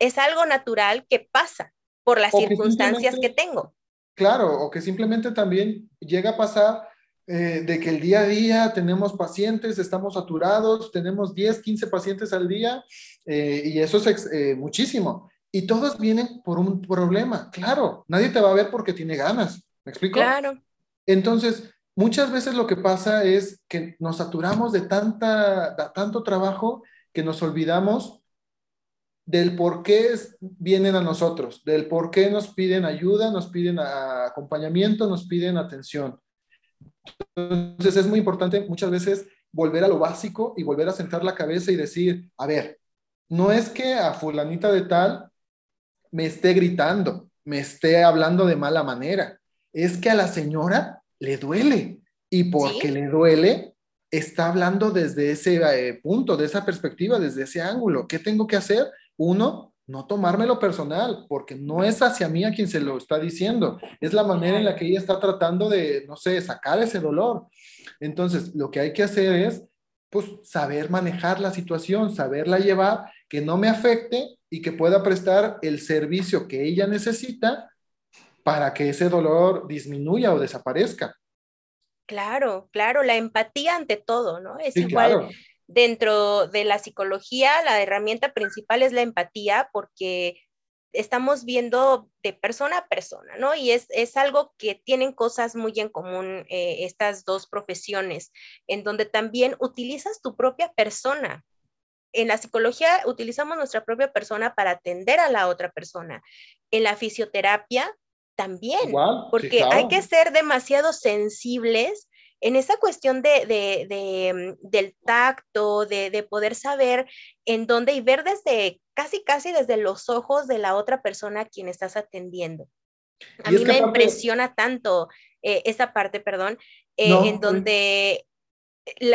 es algo natural que pasa por las circunstancias que, tengo. Claro, o que simplemente también llega a pasar eh, de que el día a día tenemos pacientes, estamos saturados, tenemos 10, 15 pacientes al día eh, y eso es eh, muchísimo. Y todos vienen por un problema, claro, nadie te va a ver porque tiene ganas ¿Me explico? Claro. Entonces, muchas veces lo que pasa es que nos saturamos de, tanta, de tanto trabajo que nos olvidamos del por qué vienen a nosotros, del por qué nos piden ayuda, nos piden acompañamiento, nos piden atención. Entonces es muy importante muchas veces volver a lo básico y volver a sentar la cabeza y decir, a ver, no es que a fulanita de tal me esté gritando, me esté hablando de mala manera, es que a la señora le duele y porque le duele, está hablando desde ese eh, punto, de esa perspectiva, desde ese ángulo. ¿Qué tengo que hacer? Uno, no tomármelo personal, porque no es hacia mí a quien se lo está diciendo, es la manera en la que ella está tratando de, no sé, sacar ese dolor. Entonces, lo que hay que hacer es, pues, saber manejar la situación, saberla llevar, que no me afecte y que pueda prestar el servicio que ella necesita para que ese dolor disminuya o desaparezca. Claro, claro, la empatía ante todo, ¿no? Es igual dentro de la psicología, la herramienta principal es la empatía porque estamos viendo de persona a persona, ¿no? Y es, algo que tienen cosas muy en común eh, estas dos profesiones, en donde también utilizas tu propia persona. En la psicología utilizamos nuestra propia persona para atender a la otra persona. En la fisioterapia también, porque hay que ser demasiado sensibles en esa cuestión de, mm, del tacto, de, poder saber en dónde y ver desde casi, casi desde los ojos de la otra persona a quien estás atendiendo. A mí me impresiona tanto eh, esa parte, perdón, eh, en donde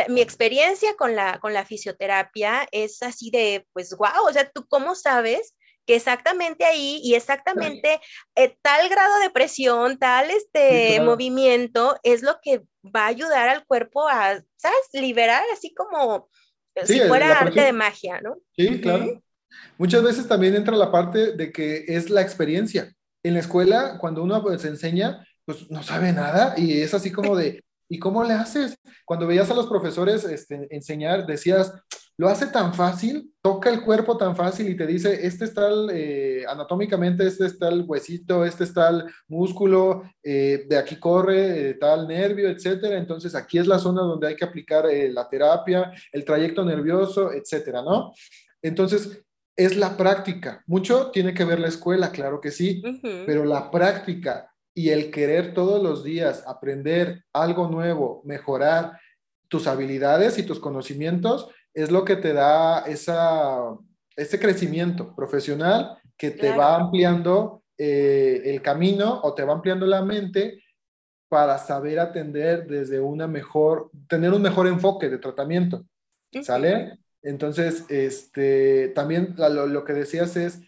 mi experiencia con la, con la fisioterapia es así de, pues, wow, o sea, ¿tú cómo sabes que exactamente ahí y exactamente eh, tal grado de presión, tal este movimiento es lo que va a ayudar al cuerpo a, ¿sabes? Liberar así como si fuera arte de magia, ¿no? Sí, claro. Muchas veces también entra la parte de que es la experiencia. En la escuela, cuando uno pues, enseña, pues no sabe nada y es así como de, ¿y cómo le haces? Cuando veías a los profesores este, enseñar, decías, lo hace tan fácil, toca el cuerpo tan fácil y te dice, este está eh, anatómicamente, este está el huesito, este está el músculo, eh, de aquí corre eh, tal nervio, etcétera. Entonces aquí es la zona donde hay que aplicar la terapia, el trayecto nervioso, etcétera, ¿no? Entonces, es la práctica. Mucho tiene que ver la escuela, claro que sí, pero la práctica y el querer todos los días aprender algo nuevo, mejorar tus habilidades y tus conocimientos, es lo que te da esa, ese crecimiento profesional que te va ampliando eh, el camino o te va ampliando la mente para saber atender desde una mejor, tener un mejor enfoque de tratamiento. ¿Sale? Entonces, este, también lo, lo, que decías es,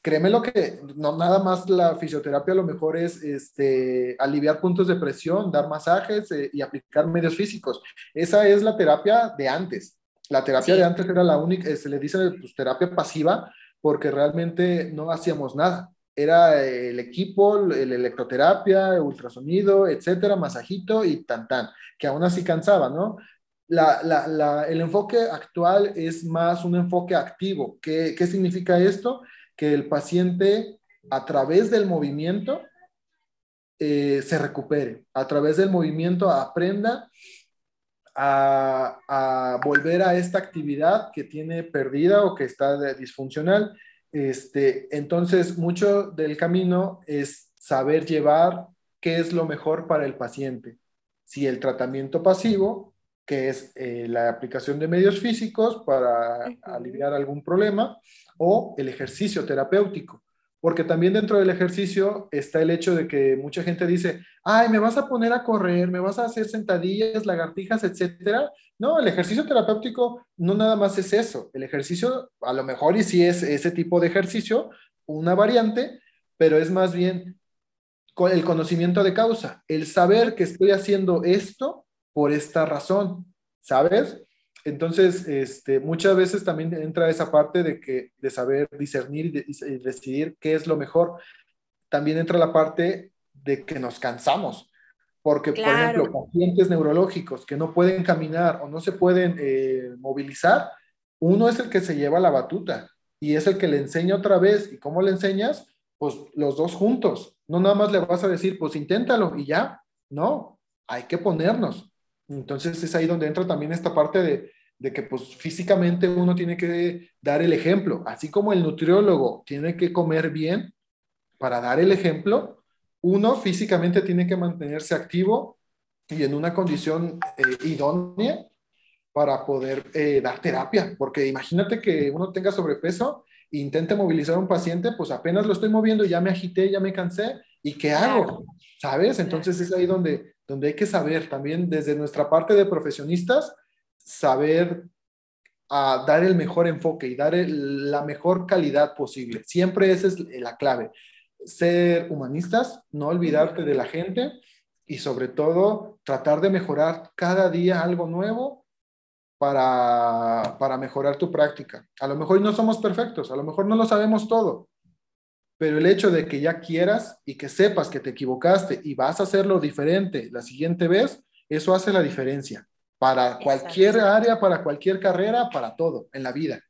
créeme lo que, no nada más la fisioterapia, lo mejor es este, aliviar puntos de presión, dar masajes eh, y aplicar medios físicos. Esa es la terapia de antes. La terapia de antes era la única, eh, se le dice pues, terapia pasiva porque realmente no hacíamos nada. Era el equipo, el electroterapia, el ultrasonido, etcétera, masajito y tan tan, que aún así cansaba, ¿no? La, la, la, el enfoque actual es más un enfoque activo. ¿Qué, ¿Qué significa esto? Que el paciente a través del movimiento eh, se recupere, a través del movimiento aprenda a, volver a esta actividad que tiene perdida o que está disfuncional. Este, entonces, mucho del camino es saber llevar qué es lo mejor para el paciente. Si el tratamiento pasivo, que es eh, la aplicación de medios físicos para aliviar algún problema, o el ejercicio terapéutico porque también dentro del ejercicio está el hecho de que mucha gente dice, ay, me vas a poner a correr, me vas a hacer sentadillas, lagartijas, etcétera. No, el ejercicio terapéutico no nada más es eso. El ejercicio, a lo mejor y sí es ese tipo de ejercicio, una variante, pero es más bien el conocimiento de causa, el saber que estoy haciendo esto por esta razón, ¿sabes? Entonces, este, muchas veces también entra esa parte de, que, de saber discernir y, decidir qué es lo mejor. También entra la parte de que nos cansamos. Porque, por ejemplo, pacientes neurológicos que no pueden caminar o no se pueden eh, movilizar, uno es el que se lleva la batuta y es el que le enseña otra vez. ¿Y cómo le enseñas? pues los dos juntos. No nada más le vas a decir, pues inténtalo y ya. No, hay que ponernos. Entonces es ahí donde entra también esta parte de, de que pues físicamente uno tiene que dar el ejemplo, así como el nutriólogo tiene que comer bien para dar el ejemplo, uno físicamente tiene que mantenerse activo y en una condición eh, idónea para poder eh, dar terapia, porque imagínate que uno tenga sobrepeso e intente movilizar a un paciente, pues apenas lo estoy moviendo, ya me agité, ya me cansé, ¿y qué hago? ¿Sabes? Entonces es ahí donde, donde hay que saber también desde nuestra parte de profesionistas, saber a dar el mejor enfoque y dar la mejor calidad posible. Siempre esa es la clave. Ser humanistas, no olvidarte de la gente y sobre todo tratar de mejorar cada día algo nuevo para, para mejorar tu práctica. A lo mejor no somos perfectos, a lo mejor no lo sabemos todo, pero el hecho de que ya quieras y que sepas que te equivocaste y vas a hacerlo diferente la siguiente vez, eso hace la diferencia para cualquier área, para cualquier carrera, para todo en la vida.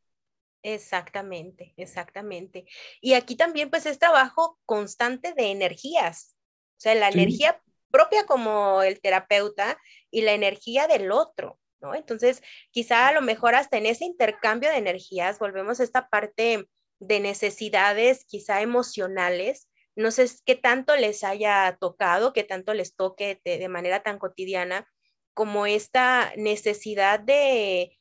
Exactamente, exactamente. Y aquí también pues es trabajo constante de energías, o sea, la energía propia como el terapeuta y la energía del otro, ¿no? Entonces, quizá a lo mejor hasta en ese intercambio de energías volvemos a esta parte de necesidades quizá emocionales. No sé qué tanto les haya tocado, qué tanto les toque de manera tan cotidiana, como esta necesidad de,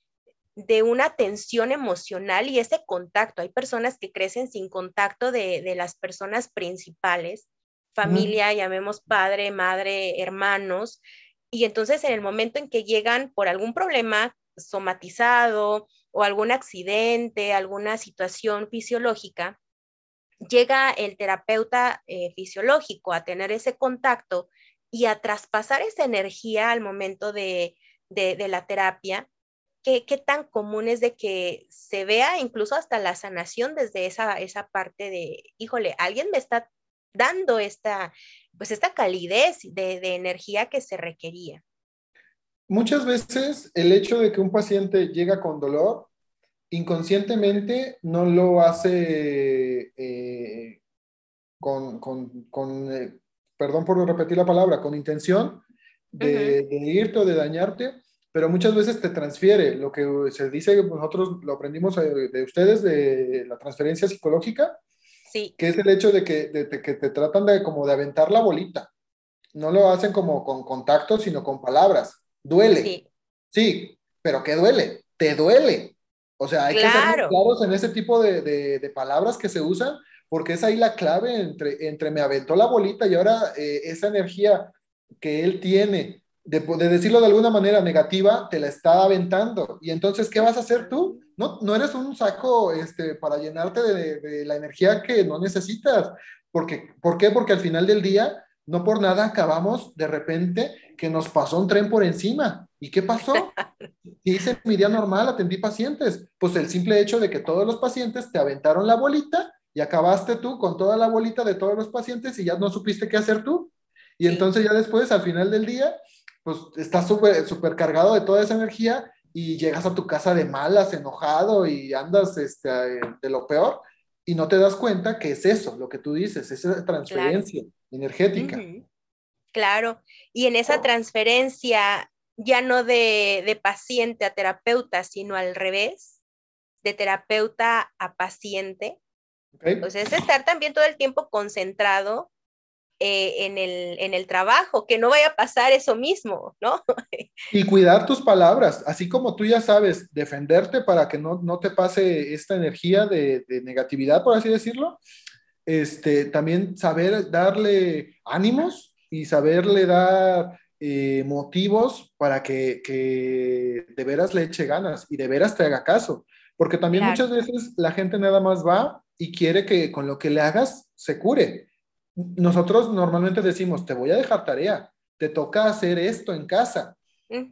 de una atención emocional y ese contacto. Hay personas que crecen sin contacto de, las personas principales, familia, llamemos padre, madre, hermanos, y entonces en el momento en que llegan por algún problema somatizado o algún accidente, alguna situación fisiológica, llega el terapeuta eh, fisiológico a tener ese contacto y a traspasar esa energía al momento de, la terapia, ¿qué, tan común es de que se vea incluso hasta la sanación desde esa, esa parte de, híjole, alguien me está dando esta, pues esta calidez de, de energía que se requería? Muchas veces el hecho de que un paciente llega con dolor, inconscientemente no lo hace eh, con, con, eh, perdón por repetir la palabra, con intención de, irte o de dañarte, pero muchas veces te transfiere. Lo que se dice, nosotros lo aprendimos eh, de, ustedes, de la transferencia psicológica, sí. que es el hecho de que, que te tratan de como de aventar la bolita. No lo hacen como con contacto, sino con palabras. Duele. Sí, sí pero ¿qué duele? Te duele. O sea, hay que ser claros en ese tipo de, de palabras que se usan porque es ahí la clave entre, entre me aventó la bolita y ahora eh, esa energía que él tiene, de, de, decirlo de alguna manera negativa, te la está aventando. Y entonces, ¿qué vas a hacer tú? No, no eres un saco este, para llenarte de, de la energía que no necesitas. Porque, ¿Por qué? Porque al final del día, no por nada acabamos de repente que nos pasó un tren por encima. ¿Y qué pasó? Hice mi día normal, atendí pacientes. Pues el simple hecho de que todos los pacientes te aventaron la bolita y acabaste tú con toda la bolita de todos los pacientes y ya no supiste qué hacer tú. Y entonces ya después, al final del día, pues estás súper super cargado de toda esa energía y llegas a tu casa de malas, enojado y andas este, de lo peor y no te das cuenta que es eso, lo que tú dices, esa transferencia energética. Claro, y en esa transferencia ya no de, de paciente a terapeuta, sino al revés, de terapeuta a paciente, entonces, es estar también todo el tiempo concentrado eh, en, el, en, el, trabajo, que no vaya a pasar eso mismo, ¿no? y cuidar tus palabras, así como tú ya sabes defenderte para que no, no te pase esta energía de, de, negatividad, por así decirlo, este, también saber darle ánimos y saberle dar eh, motivos para que, que, de veras le eche ganas y de veras te haga caso. Porque también muchas veces la gente nada más va y quiere que con lo que le hagas se cure. Nosotros normalmente decimos, te voy a dejar tarea, te toca hacer esto en casa,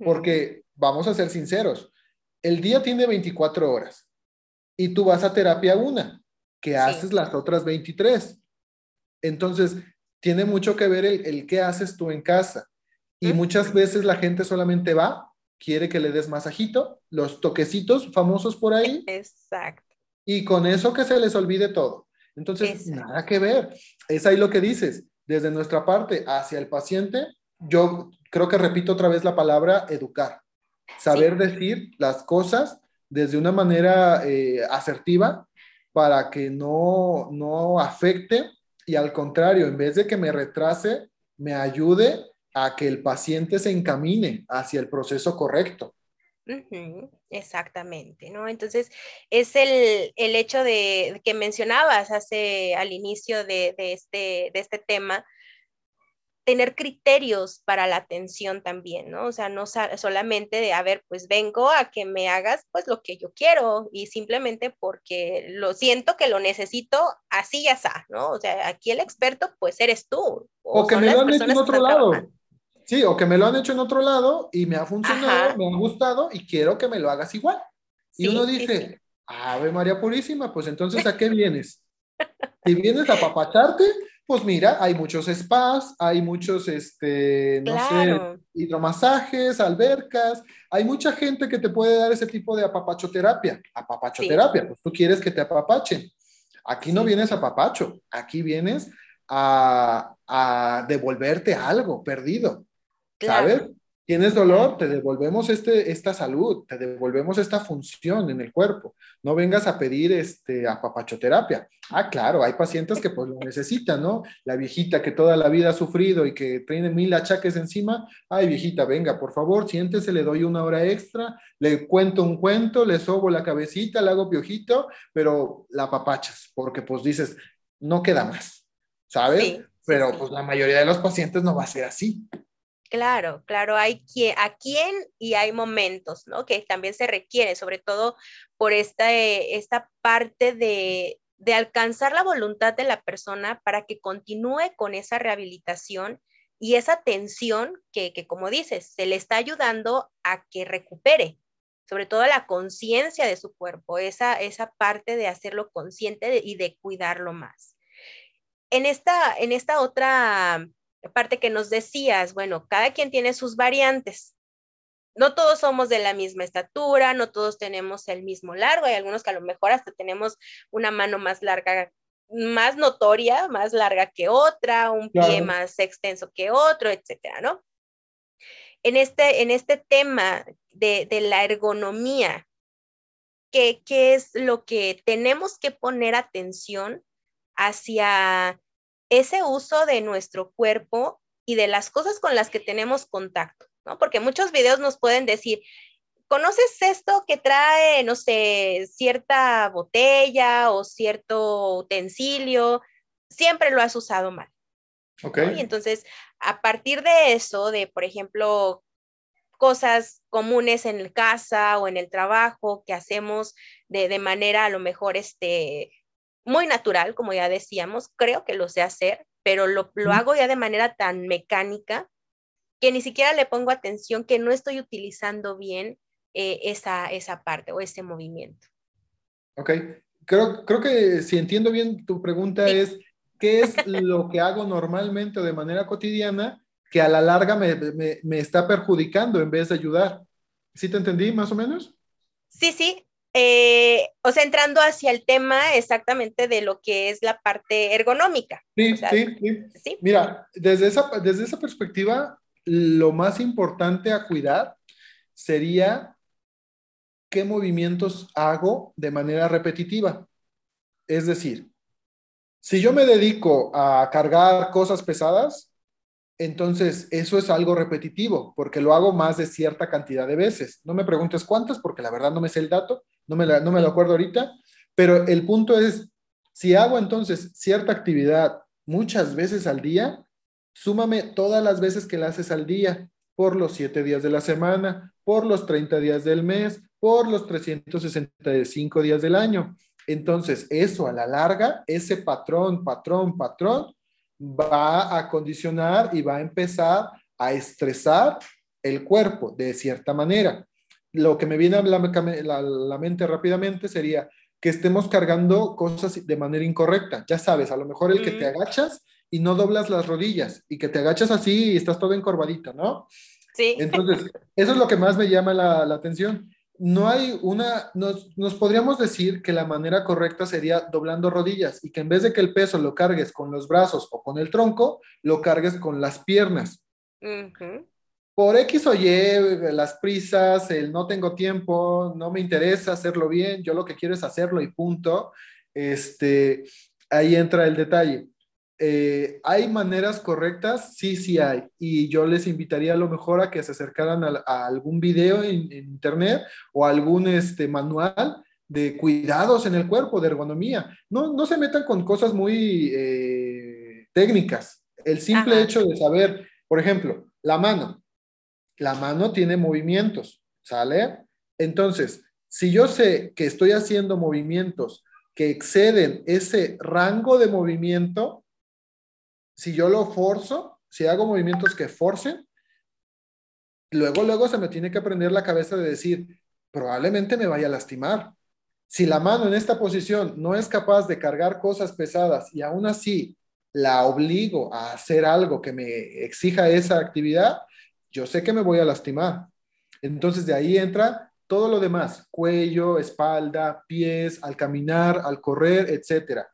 porque vamos a ser sinceros, el día tiene 24 horas y tú vas a terapia una, que haces las otras 23. Entonces, tiene mucho que ver el, el qué haces tú en casa. Y muchas veces la gente solamente va, quiere que le des masajito, los toquecitos famosos por ahí. Exacto y con eso que se les olvide todo. Entonces, nada que ver. Es ahí lo que dices. Desde nuestra parte hacia el paciente, yo creo que repito otra vez la palabra educar. Saber decir las cosas desde una manera eh, asertiva para que no, no afecte y al contrario, en vez de que me retrase, me ayude a que el paciente se encamine hacia el proceso correcto. exactamente, ¿no? Entonces, es el, hecho de que mencionabas hace al inicio de, este, de este tema, tener criterios para la atención también, ¿no? O sea, no solamente de, a ver, pues vengo a que me hagas pues lo que yo quiero y simplemente porque lo siento que lo necesito, así ya está, ¿no? O sea, aquí el experto pues eres tú. O, que me lo han hecho en otro lado. Sí, o que me lo han hecho en otro lado y me ha funcionado, me ha gustado y quiero que me lo hagas igual. Y uno dice, Ave María Purísima, pues entonces ¿a qué vienes? Si vienes a papacharte, pues mira, hay muchos spas, hay muchos, este, no sé, hidromasajes, albercas, hay mucha gente que te puede dar ese tipo de apapachoterapia. Apapachoterapia, pues tú quieres que te apapachen. Aquí no vienes a papacho, aquí vienes a, a devolverte algo perdido, ¿sabes? Tienes dolor, te devolvemos este, esta salud, te devolvemos esta función en el cuerpo. No vengas a pedir este, apapachoterapia. Ah, claro, hay pacientes que pues lo necesitan, ¿no? La viejita que toda la vida ha sufrido y que tiene mil achaques encima. Ay, viejita, venga, por favor, siéntese, le doy una hora extra, le cuento un cuento, le sobo la cabecita, le hago piojito, pero la apapachas, porque pues dices, no queda más, ¿sabes? pero pues la mayoría de los pacientes no va a ser así. Claro, claro, hay quien, a quién y hay momentos, ¿no? Que también se requiere, sobre todo por esta, eh, esta parte de, de alcanzar la voluntad de la persona para que continúe con esa rehabilitación y esa atención que, que, como dices, se le está ayudando a que recupere, sobre todo la conciencia de su cuerpo, esa, esa parte de hacerlo consciente y de cuidarlo más. En esta, en esta otra Aparte que nos decías, bueno, cada quien tiene sus variantes. No todos somos de la misma estatura, no todos tenemos el mismo largo, hay algunos que a lo mejor hasta tenemos una mano más larga, más notoria, más larga que otra, un pie más extenso que otro, etcétera, ¿no? En este, en este tema de, de la ergonomía, ¿qué, ¿qué es lo que tenemos que poner atención hacia ese uso de nuestro cuerpo y de las cosas con las que tenemos contacto, ¿no? Porque muchos videos nos pueden decir, ¿conoces esto que trae, no sé, cierta botella o cierto utensilio? Siempre lo has usado mal. Ok. Y entonces, a partir de eso, de, por ejemplo, cosas comunes en el casa o en el trabajo que hacemos de, de manera a lo mejor este, muy natural, como ya decíamos, creo que lo sé hacer, pero lo, hago ya de manera tan mecánica que ni siquiera le pongo atención, que no estoy utilizando bien eh, esa, esa parte o ese movimiento. Ok, creo, creo que si entiendo bien tu pregunta es, ¿qué es lo que hago normalmente de manera cotidiana que a la larga me, me, me está perjudicando en vez de ayudar? ¿Sí te entendí más o menos? Sí, sí, eh, o sea, entrando hacia el tema exactamente de lo que es la parte ergonómica. Sí, sí, sí, Mira, desde esa, desde esa perspectiva, lo más importante a cuidar sería qué movimientos hago de manera repetitiva. Es decir, si yo me dedico a cargar cosas pesadas, entonces, eso es algo repetitivo, porque lo hago más de cierta cantidad de veces. No me preguntes cuántas, porque la verdad no me sé el dato, no me, no me lo acuerdo ahorita, pero el punto es, si hago entonces cierta actividad muchas veces al día, súmame todas las veces que la haces al día, por los siete días de la semana, por los 30 días del mes, por los 365 días del año. Entonces, eso a la larga, ese patrón, patrón, patrón, va a condicionar y va a empezar a estresar el cuerpo de cierta manera. Lo que me viene a la, mente rápidamente sería que estemos cargando cosas de manera incorrecta. Ya sabes, a lo mejor el que te agachas y no doblas las rodillas y que te agachas así y estás todo encorvadito, ¿no? Sí. Entonces, eso es lo que más me llama la, la atención. No hay una, nos, nos, podríamos decir que la manera correcta sería doblando rodillas y que en vez de que el peso lo cargues con los brazos o con el tronco, lo cargues con las piernas. Por X o Y, las prisas, el no tengo tiempo, no me interesa hacerlo bien, yo lo que quiero es hacerlo y punto. Este, ahí entra el detalle. Eh, ¿Hay maneras correctas? Sí, sí hay. Y yo les invitaría a lo mejor a que se acercaran a, algún video en, internet o algún este, manual de cuidados en el cuerpo, de ergonomía. No, no se metan con cosas muy eh, técnicas. El simple hecho de saber, por ejemplo, la mano. La mano tiene movimientos, ¿sale? Entonces, si yo sé que estoy haciendo movimientos que exceden ese rango de movimiento, si yo lo forzo, si hago movimientos que forcen, luego, luego se me tiene que aprender la cabeza de decir, probablemente me vaya a lastimar. Si la mano en esta posición no es capaz de cargar cosas pesadas y aún así la obligo a hacer algo que me exija esa actividad, yo sé que me voy a lastimar. Entonces de ahí entra todo lo demás, cuello, espalda, pies, al caminar, al correr, etcétera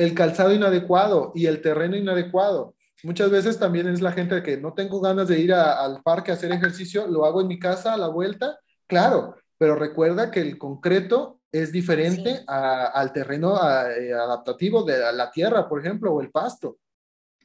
el calzado inadecuado y el terreno inadecuado. Muchas veces también es la gente que no tengo ganas de ir al parque a hacer ejercicio, lo hago en mi casa a la vuelta, claro, pero recuerda que el concreto es diferente al terreno eh, adaptativo de la tierra, por ejemplo, o el pasto,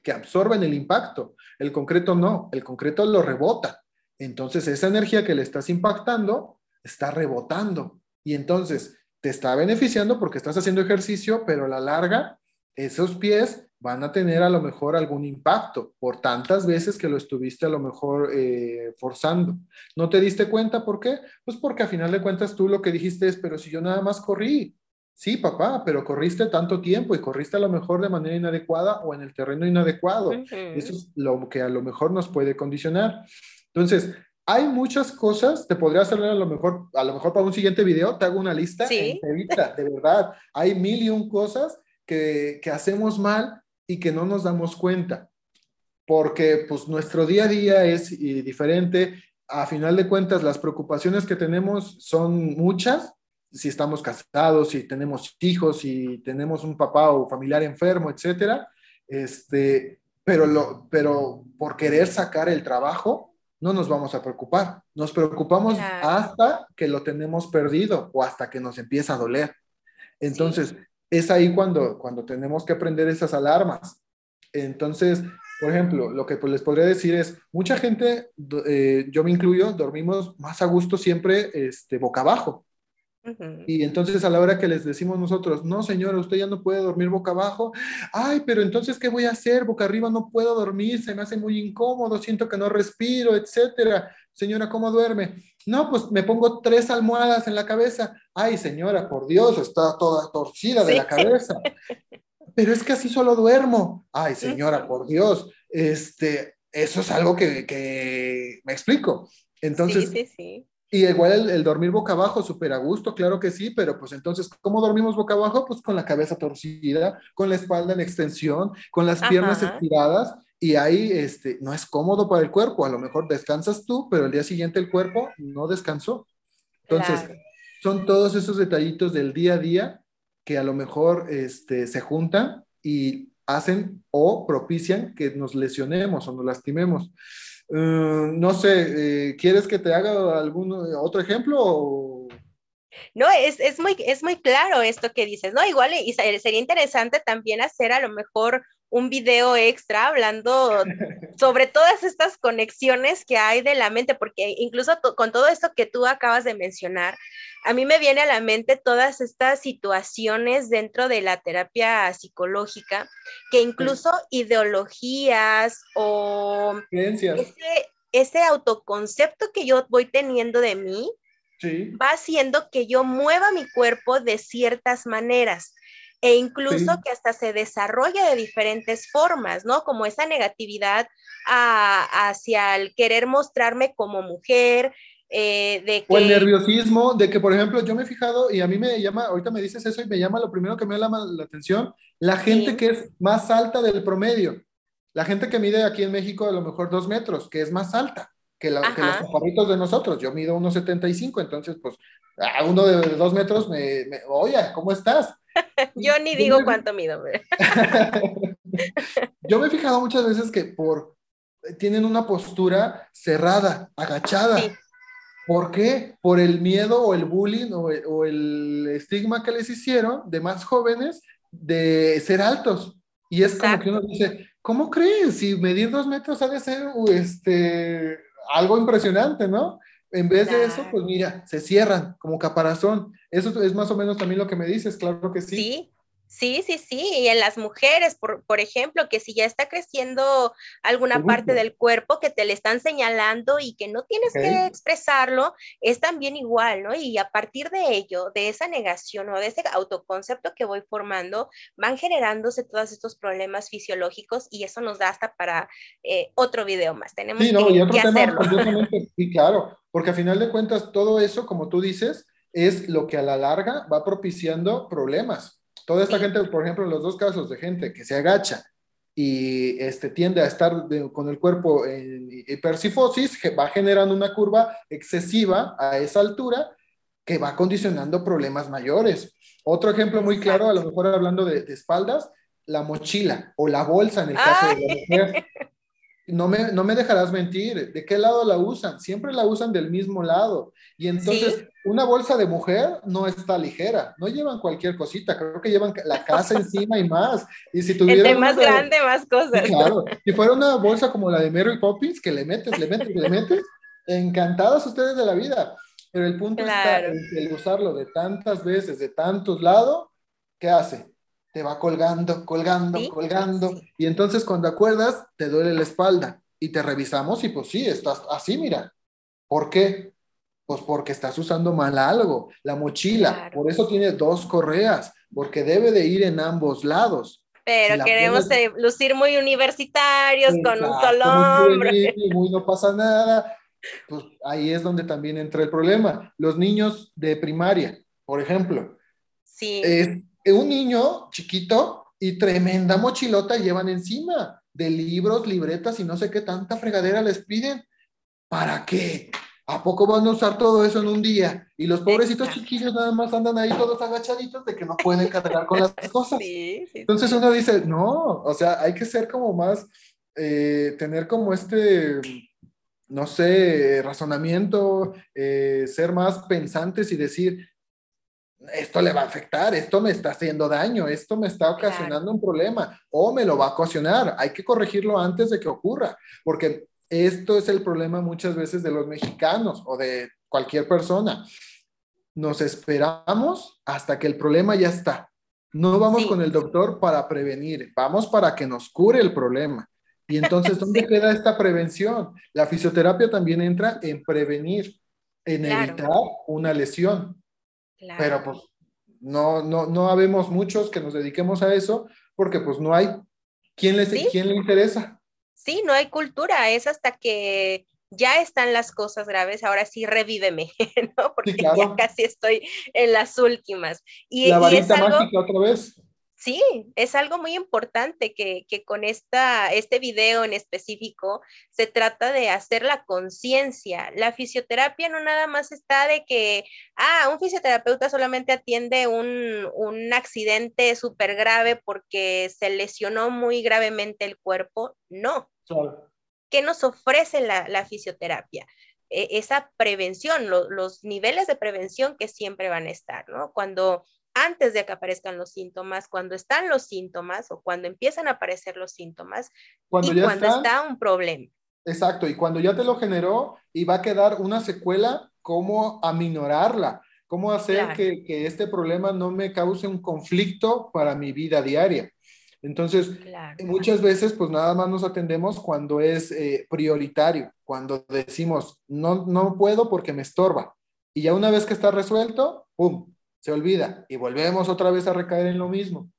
que absorben el impacto. El concreto no, el concreto lo rebota. Entonces esa energía que le estás impactando está rebotando. Y entonces te está beneficiando porque estás haciendo ejercicio, pero a la larga esos pies van a tener a lo mejor algún impacto por tantas veces que lo estuviste a lo mejor eh, forzando. ¿No te diste cuenta por qué? Pues porque a final de cuentas tú lo que dijiste es, pero si yo nada más corrí, sí, papá, pero corriste tanto tiempo y corriste a lo mejor de manera inadecuada o en el terreno inadecuado. Eso es lo que a lo mejor nos puede condicionar. Entonces, hay muchas cosas, te podría hacer a lo mejor, a lo mejor para un siguiente video, te hago una lista ¿Sí? de verdad. Hay mil y un cosas que, hacemos mal y que no nos damos cuenta, porque pues nuestro día a día es diferente. A final de cuentas, las preocupaciones que tenemos son muchas, si estamos casados, si tenemos hijos, si tenemos un papá o familiar enfermo, etcétera. Este, pero, lo, pero por querer sacar el trabajo, no nos vamos a preocupar. Nos preocupamos hasta que lo tenemos perdido o hasta que nos empieza a doler. Entonces, es ahí cuando, cuando tenemos que aprender esas alarmas. Entonces, por ejemplo, lo que pues, les podría decir es, mucha gente, eh, yo me incluyo, dormimos más a gusto siempre este, boca abajo. Y entonces a la hora que les decimos nosotros, no señora, usted ya no puede dormir boca abajo, ay, pero entonces, ¿qué voy a hacer? Boca arriba no puedo dormir, se me hace muy incómodo, siento que no respiro, etcétera. Señora, ¿cómo duerme? No, pues me pongo tres almohadas en la cabeza. Ay, señora, por Dios, está toda torcida de la cabeza. Pero es que así solo duermo. Ay, señora, por Dios. Este, eso es algo que, que me explico. Entonces, sí, sí, sí. Y igual el, dormir boca abajo, súper a gusto, claro que sí, pero pues entonces, ¿cómo dormimos boca abajo? Pues con la cabeza torcida, con la espalda en extensión, con las piernas estiradas, y ahí este, no es cómodo para el cuerpo. A lo mejor descansas tú, pero el día siguiente el cuerpo no descansó. Entonces, son todos esos detallitos del día a día que a lo mejor este, se juntan y hacen o propician que nos lesionemos o nos lastimemos. Eh, no sé, eh, ¿quieres que te haga algún otro ejemplo? No, es, es, muy, es muy claro esto que dices, ¿no? Igual y sería interesante también hacer a lo mejor un video extra hablando sobre todas estas conexiones que hay de la mente, porque incluso con todo esto que tú acabas de mencionar, a mí me viene a la mente todas estas situaciones dentro de la terapia psicológica, que incluso ideologías o ese, autoconcepto que yo voy teniendo de mí, va haciendo que yo mueva mi cuerpo de ciertas maneras e incluso que hasta se desarrolla de diferentes formas, ¿no? Como esa negatividad hacia el querer mostrarme como mujer, eh, de que... O el nerviosismo, de que, por ejemplo, yo me he fijado y a mí me llama, ahorita me dices eso y me llama lo primero que me llama la atención, la gente que es más alta del promedio. La gente que mide aquí en México a lo mejor dos metros, que es más alta que, la, que los chaparritos de nosotros. Yo mido 1,75, entonces, pues, A uno de dos metros me, oye, ¿cómo estás? Yo ni digo cuánto mido. Yo me he fijado muchas veces que por tienen una postura cerrada, agachada. ¿Por qué? Por el miedo o el bullying o, el estigma que les hicieron de más jóvenes de ser altos. Y es como que uno dice, ¿cómo crees? Si medir dos metros ha de ser este, algo impresionante, ¿no? En vez de eso, pues mira, se cierran como caparazón. Eso es más o menos también lo que me dices, claro que sí. Sí, Sí, sí, sí, y en las mujeres, por, por ejemplo, que si ya está creciendo alguna parte del cuerpo que te le están señalando y que no tienes que expresarlo, es también igual, ¿no? Y a partir de ello, de esa negación o de ese autoconcepto que voy formando, van generándose todos estos problemas fisiológicos y eso nos da hasta para eh, otro video más. Tenemos sí, no, y otro tema sí, claro, porque a final de cuentas todo eso, como tú dices, es lo que a la larga va propiciando problemas. Toda esta gente, por ejemplo, en los dos casos de gente que se agacha y este, tiende a estar con el cuerpo en hipercifosis, va generando una curva excesiva a esa altura que va condicionando problemas mayores. Otro ejemplo muy claro, a lo mejor hablando de, espaldas, la mochila o la bolsa en el caso de la mujer. No me, no me dejarás mentir, ¿de qué lado la usan? Siempre la usan del mismo lado. Y entonces, una bolsa de mujer no está ligera, no llevan cualquier cosita, creo que llevan la casa encima y más. Y si tuvieran... más grande, más cosas. Claro, si fuera una bolsa como la de Mary Poppins, que le metes, le metes, le metes, encantados ustedes de la vida. Pero el punto está en el usarlo de tantas veces, de tantos lados, ¿qué hace? Te va colgando, colgando, colgando. Y entonces cuando acuerdas, te duele la espalda. Y te revisamos y pues sí, estás así, mira. ¿Por qué? Pues porque estás usando mal algo. La mochila, por eso tiene dos correas, porque debe de ir en ambos lados. Pero queremos lucir muy universitarios con un solo hombre. Muy, no pasa nada. Pues ahí es donde también entra el problema. Los niños de primaria, por ejemplo. Sí. Un niño chiquito y tremenda mochilota llevan encima de libros, libretas y no sé qué tanta fregadera les piden. ¿Para qué? ¿A poco van a usar todo eso en un día? Y los pobrecitos chiquillos nada más andan ahí todos agachaditos de que no pueden cargar con las cosas. Entonces uno dice, no, o sea, hay que ser como más, eh, tener como este, no sé, razonamiento, eh, ser más pensantes y decir, esto le va a afectar, esto me está haciendo daño, esto me está ocasionando un problema o me lo va a ocasionar. Hay que corregirlo antes de que ocurra, porque esto es el problema muchas veces de los mexicanos o de cualquier persona. Nos esperamos hasta que el problema ya está. No vamos con el doctor para prevenir, vamos para que nos cure el problema. Y entonces, ¿dónde queda esta prevención? La fisioterapia también entra en prevenir, en evitar una lesión. Pero pues no, no, no habemos muchos que nos dediquemos a eso porque pues no hay quien, les, ¿quién le interesa. Sí, no hay cultura, es hasta que ya están las cosas graves, ahora sí revíveme, ¿no? Porque ya casi estoy en las últimas. Y, La varita mágica otra vez. Sí, es algo muy importante que, con esta, este video en específico se trata de hacer la conciencia. La fisioterapia no nada más está de que, ah, un fisioterapeuta solamente atiende un, un accidente súper grave porque se lesionó muy gravemente el cuerpo. No. ¿Qué nos ofrece la, fisioterapia? E, esa prevención, los niveles de prevención que siempre van a estar, ¿no? Cuando antes de que aparezcan los síntomas, cuando están los síntomas o cuando empiezan a aparecer los síntomas cuando y cuando está, un problema. Exacto, y cuando ya te lo generó y va a quedar una secuela, ¿cómo aminorarla? ¿Cómo hacer que, que, este problema no me cause un conflicto para mi vida diaria? Entonces, muchas veces, pues nada más nos atendemos cuando es eh, prioritario, cuando decimos, no, no puedo porque me estorba. Y ya una vez que está resuelto, ¡pum! Se olvida y volvemos otra vez a recaer en lo mismo.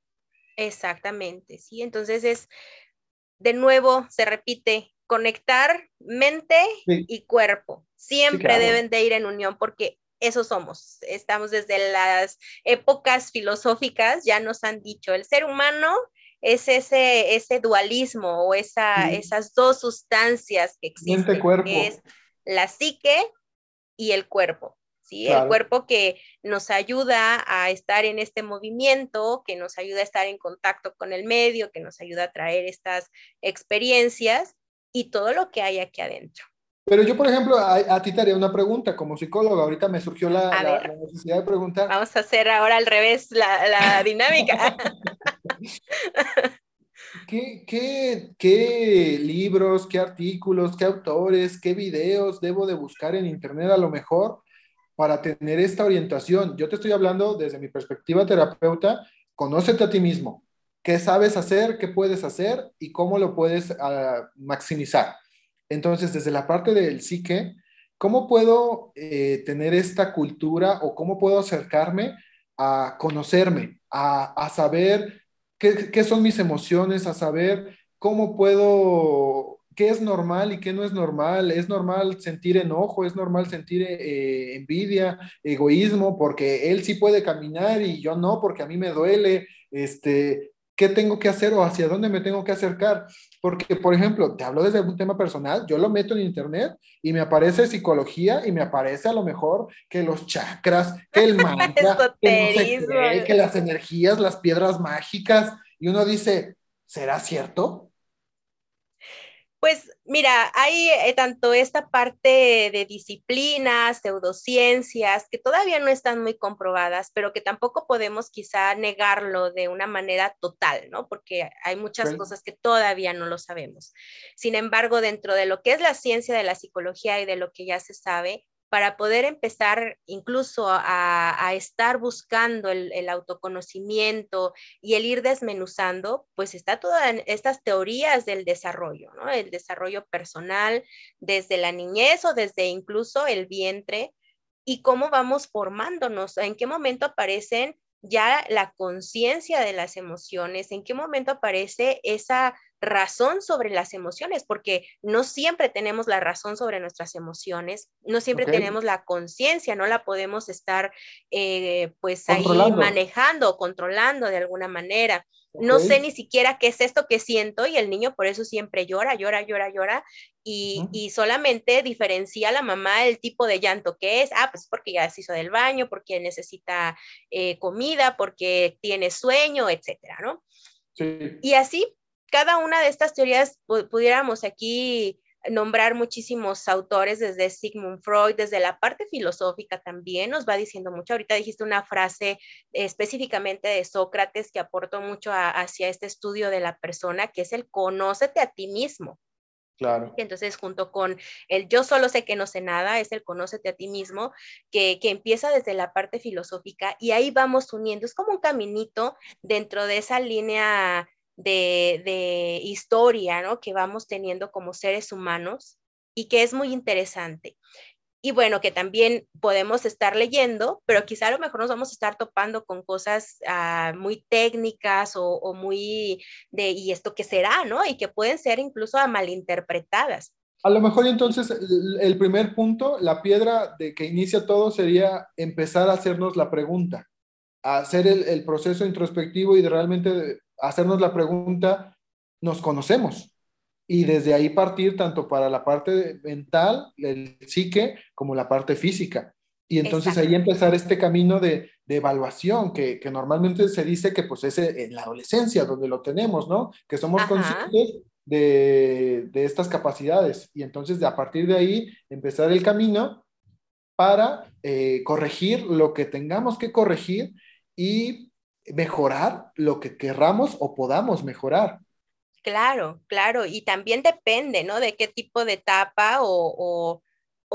Exactamente, sí. Entonces es, de nuevo, se repite, conectar mente y cuerpo. Siempre deben de ir en unión porque eso somos. Estamos desde las épocas filosóficas, ya nos han dicho, el ser humano es ese, ese dualismo o esa, esas dos sustancias que existen, cuerpo. que es la psique y el cuerpo. ¿Sí? El cuerpo que nos ayuda a estar en este movimiento, que nos ayuda a estar en contacto con el medio, que nos ayuda a traer estas experiencias y todo lo que hay aquí adentro. Pero yo, por ejemplo, a, ti te haría una pregunta como psicóloga. Ahorita me surgió la, necesidad de preguntar. Vamos a hacer ahora al revés la, dinámica. ¿Qué, qué, qué libros, qué artículos, qué autores, qué videos debo de buscar en Internet a lo mejor para tener esta orientación? Yo te estoy hablando desde mi perspectiva terapeuta, conócete a ti mismo. ¿Qué sabes hacer? ¿Qué puedes hacer? ¿Y cómo lo puedes uh, maximizar? Entonces, desde la parte del psique, ¿cómo puedo eh, tener esta cultura o cómo puedo acercarme a conocerme, a, saber qué, son mis emociones, a saber cómo puedo, qué es normal y qué no es normal? ¿Es normal sentir enojo? ¿Es normal sentir eh, envidia, egoísmo? Porque él sí puede caminar y yo no, porque a mí me duele. Este, qué tengo que hacer o hacia dónde me tengo que acercar. Porque, por ejemplo, te hablo desde un tema personal, yo lo meto en internet y me aparece psicología y me aparece a lo mejor que los chakras, que el mantra, que, que las energías, las piedras mágicas, y uno dice, ¿será cierto? Pues mira, hay eh, tanto esta parte de disciplinas, pseudociencias, que todavía no están muy comprobadas, pero que tampoco podemos quizá negarlo de una manera total, ¿no? Porque hay muchas cosas que todavía no lo sabemos. Sin embargo, dentro de lo que es la ciencia de la psicología y de lo que ya se sabe, para poder empezar incluso a, estar buscando el, autoconocimiento y el ir desmenuzando, pues está todas estas teorías del desarrollo, ¿no? El desarrollo personal desde la niñez o desde incluso el vientre y cómo vamos formándonos, en qué momento aparecen ya la conciencia de las emociones, en qué momento aparece esa razón sobre las emociones, porque no siempre tenemos la razón sobre nuestras emociones, no siempre tenemos la conciencia, no la podemos estar eh, pues ahí manejando o controlando de alguna manera. No sé ni siquiera qué es esto que siento y el niño por eso siempre llora, llora, llora, llora y, solamente diferencia a la mamá el tipo de llanto que es. Ah, pues porque ya se hizo del baño, porque necesita eh, comida, porque tiene sueño, etcétera, ¿no? Sí. Y así cada una de estas teorías pudiéramos aquí nombrar muchísimos autores desde Sigmund Freud, desde la parte filosófica también nos va diciendo mucho. Ahorita dijiste una frase específicamente de Sócrates que aportó mucho hacia este estudio de la persona, que es el conócete a ti mismo. Claro. Entonces, junto con el yo solo sé que no sé nada, es el conócete a ti mismo, que, que, empieza desde la parte filosófica y ahí vamos uniendo. Es como un caminito dentro de esa línea de, historia, ¿no? Que vamos teniendo como seres humanos y que es muy interesante. Y bueno, que también podemos estar leyendo, pero quizá a lo mejor nos vamos a estar topando con cosas ah, muy técnicas o, muy de, ¿y esto qué será? ¿no? Y que pueden ser incluso malinterpretadas. A lo mejor entonces el, primer punto, la piedra de que inicia todo sería empezar a hacernos la pregunta, a hacer el, proceso introspectivo y de realmente hacernos la pregunta, ¿nos conocemos? Y desde ahí partir tanto para la parte mental, el psique, como la parte física. Y entonces ahí empezar este camino de, evaluación que, normalmente se dice que pues es en la adolescencia donde lo tenemos, ¿no? Que somos conscientes de, estas capacidades. Y entonces a partir de ahí empezar el camino para eh, corregir lo que tengamos que corregir y mejorar lo que querramos o podamos mejorar. Claro, claro, y también depende, ¿no? De qué tipo de etapa o,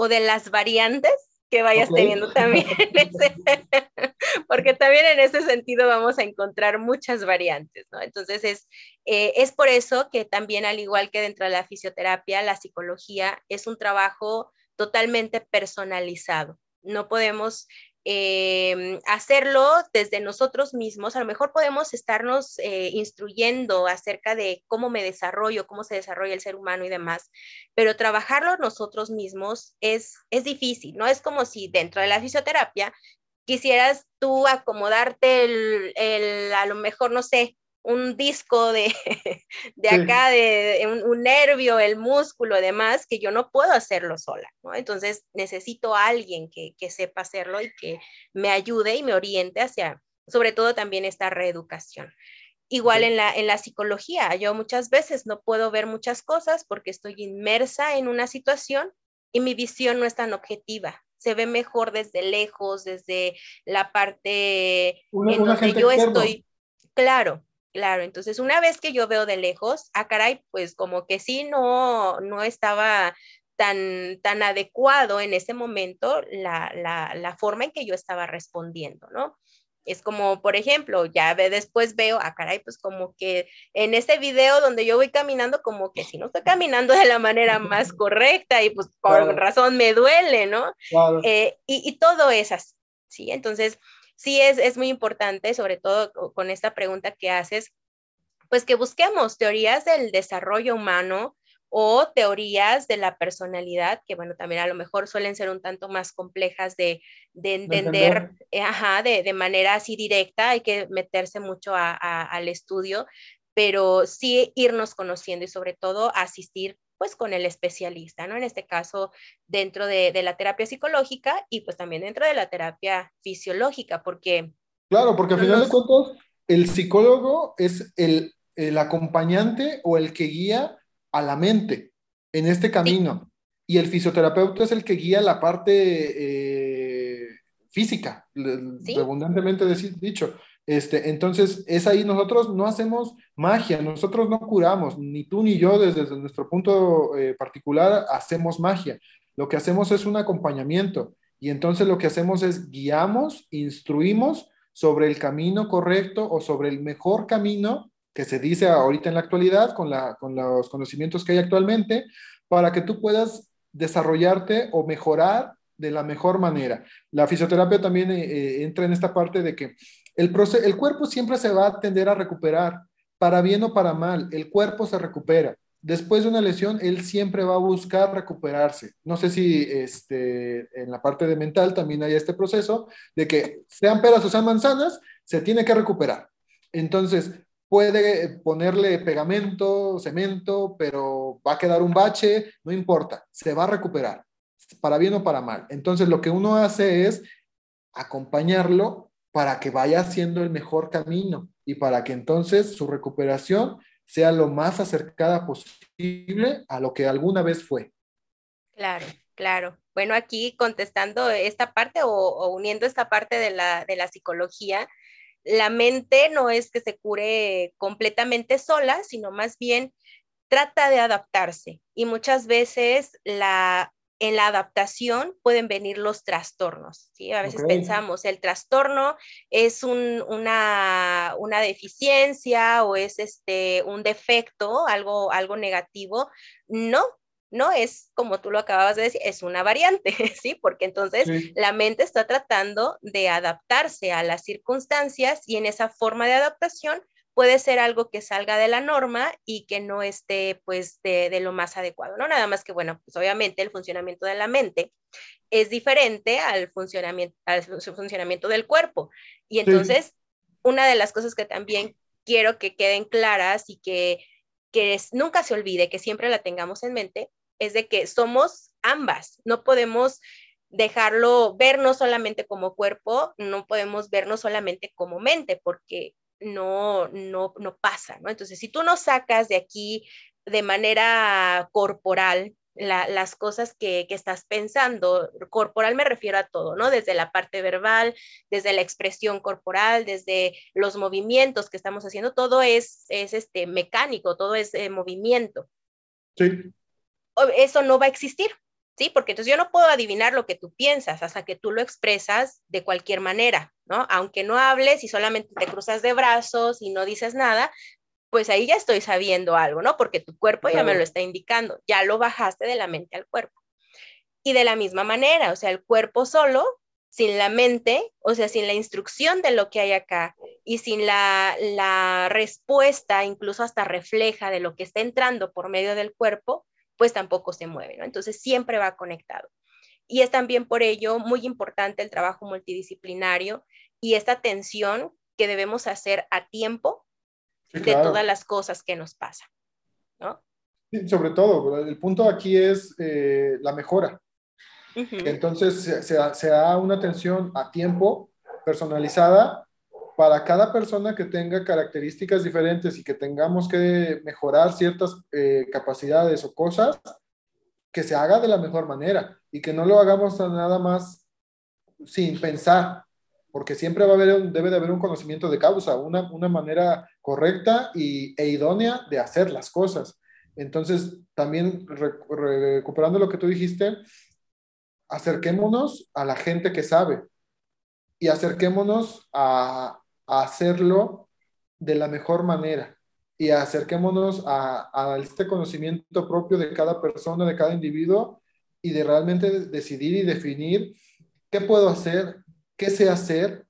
de las variantes que vayas teniendo también. porque también en ese sentido vamos a encontrar muchas variantes, ¿no? Entonces es, eh, es por eso que también al igual que dentro de la fisioterapia, la psicología es un trabajo totalmente personalizado. No podemos Em, hacerlo desde nosotros mismos. A lo mejor podemos estarnos eh, instruyendo acerca de cómo me desarrollo, cómo se desarrolla el ser humano y demás, pero trabajarlo nosotros mismos es, es difícil, ¿no? Es como si dentro de la fisioterapia quisieras tú acomodarte el, a lo mejor, no sé, un disco de, de acá, de, un, nervio, el músculo, demás, que yo no puedo hacerlo sola, ¿no? Entonces necesito a alguien que, que sepa hacerlo y que me ayude y me oriente hacia, sobre todo también esta reeducación. Igual en la, en la psicología, yo muchas veces no puedo ver muchas cosas porque estoy inmersa en una situación y mi visión no es tan objetiva. Se ve mejor desde lejos, desde la parte en donde yo estoy. Claro, claro. Entonces, una vez que yo veo de lejos, ah, caray, pues como que sí, no, no estaba tan, tan adecuado en ese momento la, la, la forma en que yo estaba respondiendo, ¿no? Es como, por ejemplo, ya ve, después veo, ah, caray, pues como que en ese video donde yo voy caminando, como que si no estoy caminando de la manera más correcta y pues por razón me duele, ¿no? Eh, y, y, todo es así, ¿sí? Entonces, sí es, es muy importante, sobre todo con esta pregunta que haces, pues que busquemos teorías del desarrollo humano, o teorías de la personalidad, que bueno, también a lo mejor suelen ser un tanto más complejas de, entender, eh, ajá, de, manera así directa, hay que meterse mucho al estudio, pero sí irnos conociendo y sobre todo asistir pues con el especialista, ¿no? En este caso, dentro de, la terapia psicológica y pues también dentro de la terapia fisiológica, porque... Claro, porque al final de cuentas, el psicólogo es el, el acompañante o el que guía a la mente en este camino. Y el fisioterapeuta es el que guía la parte eh, física, abundantemente dicho. Este, entonces, es ahí, nosotros no hacemos magia, nosotros no curamos, ni tú ni yo desde, nuestro punto eh, particular hacemos magia. Lo que hacemos es un acompañamiento y entonces lo que hacemos es guiamos, instruimos sobre el camino correcto o sobre el mejor camino que se dice ahorita en la actualidad con, los conocimientos que hay actualmente para que tú puedas desarrollarte o mejorar de la mejor manera. La fisioterapia también eh, eh, entra en esta parte de que el, cuerpo siempre se va a tender a recuperar, para bien o para mal, el cuerpo se recupera. Después de una lesión, él siempre va a buscar recuperarse. No sé si este, en la parte de mental también hay este proceso de que sean peras o sean manzanas, se tiene que recuperar. Entonces, puede ponerle pegamento, cemento, pero va a quedar un bache, no importa, se va a recuperar, para bien o para mal. Entonces lo que uno hace es acompañarlo para que vaya haciendo el mejor camino y para que entonces su recuperación sea lo más acercada posible a lo que alguna vez fue. Claro, claro. Bueno, aquí contestando esta parte o, uniendo esta parte de la, de la psicología, la mente no es que se cure completamente sola, sino más bien trata de adaptarse. Y muchas veces la, en la adaptación pueden venir los trastornos. ¿sí? A veces pensamos, el trastorno es una, una, deficiencia o es este, un defecto, algo, algo negativo. No, no es como tú lo acababas de decir, es una variante, ¿sí? Porque entonces la mente está tratando de adaptarse a las circunstancias y en esa forma de adaptación puede ser algo que salga de la norma y que no esté pues de, lo más adecuado, ¿no? Nada más que, bueno, pues obviamente el funcionamiento de la mente es diferente al funcionamiento, al funcionamiento del cuerpo. Y entonces, una de las cosas que también quiero que queden claras y que, que nunca se olvide, que siempre la tengamos en mente, es de que somos ambas, no podemos dejarlo vernos solamente como cuerpo, no podemos vernos solamente como mente, porque no, no, no pasa, ¿no? Entonces, si tú no sacas de aquí de manera corporal las cosas que, que, estás pensando, corporal me refiero a todo, ¿no? Desde la parte verbal, desde la expresión corporal, desde los movimientos que estamos haciendo, todo es, es este, mecánico, todo es eh, movimiento. Sí eso no va a existir, ¿sí? Porque entonces yo no puedo adivinar lo que tú piensas hasta que tú lo expresas de cualquier manera, ¿no? Aunque no hables y solamente te cruzas de brazos y no dices nada, pues ahí ya estoy sabiendo algo, ¿no? Porque tu cuerpo ya me lo está indicando, ya lo bajaste de la mente al cuerpo. Y de la misma manera, o sea, el cuerpo solo, sin la mente, o sea, sin la instrucción de lo que hay acá y sin la, la respuesta, incluso hasta refleja de lo que está entrando por medio del cuerpo, pues tampoco se mueve, ¿no? Entonces siempre va conectado. Y es también por ello muy importante el trabajo multidisciplinario y esta atención que debemos hacer a tiempo de todas las cosas que nos pasan, ¿no? Sí, sobre todo, el punto aquí es eh, la mejora. Entonces, se, se, da una atención a tiempo, personalizada, para cada persona que tenga características diferentes y que tengamos que mejorar ciertas eh, capacidades o cosas, que se haga de la mejor manera y que no lo hagamos nada más sin pensar, porque siempre va a haber, debe de haber un conocimiento de causa, una, una manera correcta y, e idónea de hacer las cosas. Entonces, también recuperando lo que tú dijiste, acerquémonos a la gente que sabe y acerquémonos a, a hacerlo de la mejor manera y acerquémonos a, a, este conocimiento propio de cada persona, de cada individuo y de realmente decidir y definir qué puedo hacer, qué sé hacer